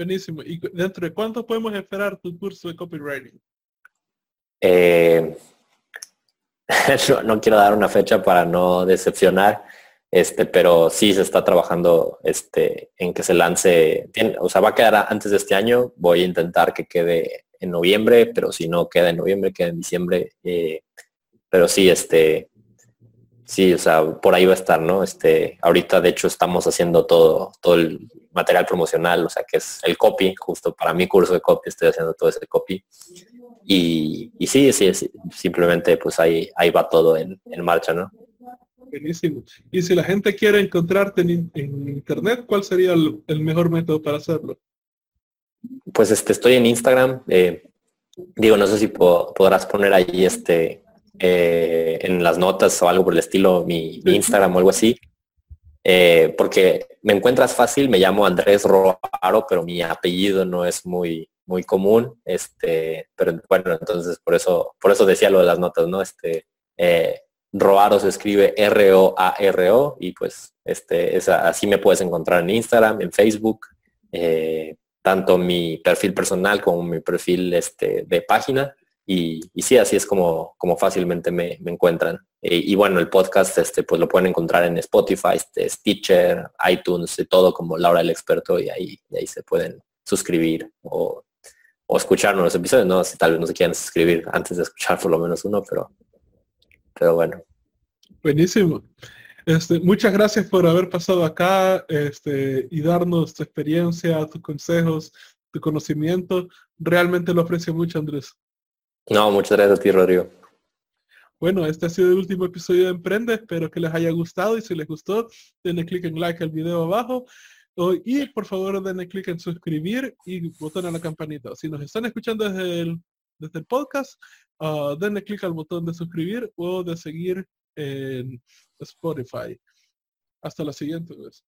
Buenísimo. ¿Y dentro de cuánto podemos esperar tu curso de copywriting? Eh, no, quiero dar una fecha para no decepcionar, este, pero sí se está trabajando este, en que se lance, o sea, va a quedar antes de este año, voy a intentar que quede en noviembre, pero si no queda en noviembre, queda en diciembre. Eh, pero sí, este, sí, o sea, por ahí va a estar, ¿no? Este, ahorita de hecho estamos haciendo todo, todo el material promocional, o sea, que es el copy, justo para mi curso de copy estoy haciendo todo ese copy. Y, y sí, sí, simplemente pues ahí, ahí va todo en, marcha, ¿no? Buenísimo. Y si la gente quiere encontrarte en, internet, ¿cuál sería el mejor método para hacerlo? pues este, estoy en Instagram. Eh, digo, no sé si podrás poner ahí este eh, en las notas o algo por el estilo mi, Instagram o algo así. Eh, porque me encuentras fácil, me llamo Andrés Roaro, pero mi apellido no es muy, muy común. Este, pero bueno, entonces por eso, por eso decía lo de las notas, ¿no? Este, Roaro se escribe R-O-A-R-O y pues este, así me puedes encontrar en Instagram, en Facebook, eh, tanto mi perfil personal como mi perfil este, de página. Y, sí, así es como, como fácilmente me, encuentran. Y, bueno, el podcast este, pues lo pueden encontrar en Spotify, este, Stitcher, iTunes, todo como Laura el Experto y ahí, ahí se pueden suscribir o, o escuchar los episodios, no si tal vez no se quieran suscribir antes de escuchar por lo menos uno, pero, pero bueno. Buenísimo. Este, muchas gracias por haber pasado acá este, y darnos tu experiencia, tus consejos, tu conocimiento. Realmente lo aprecio mucho, Andrés. No, muchas gracias a ti, Rodrigo. Bueno, este ha sido el último episodio de Emprende. Espero que les haya gustado y si les gustó, denle clic en like al video abajo. Y por favor denle clic en suscribir y botón a la campanita. Si nos están escuchando desde el, desde el podcast, uh, denle clic al botón de suscribir o de seguir en Spotify. Hasta la siguiente vez.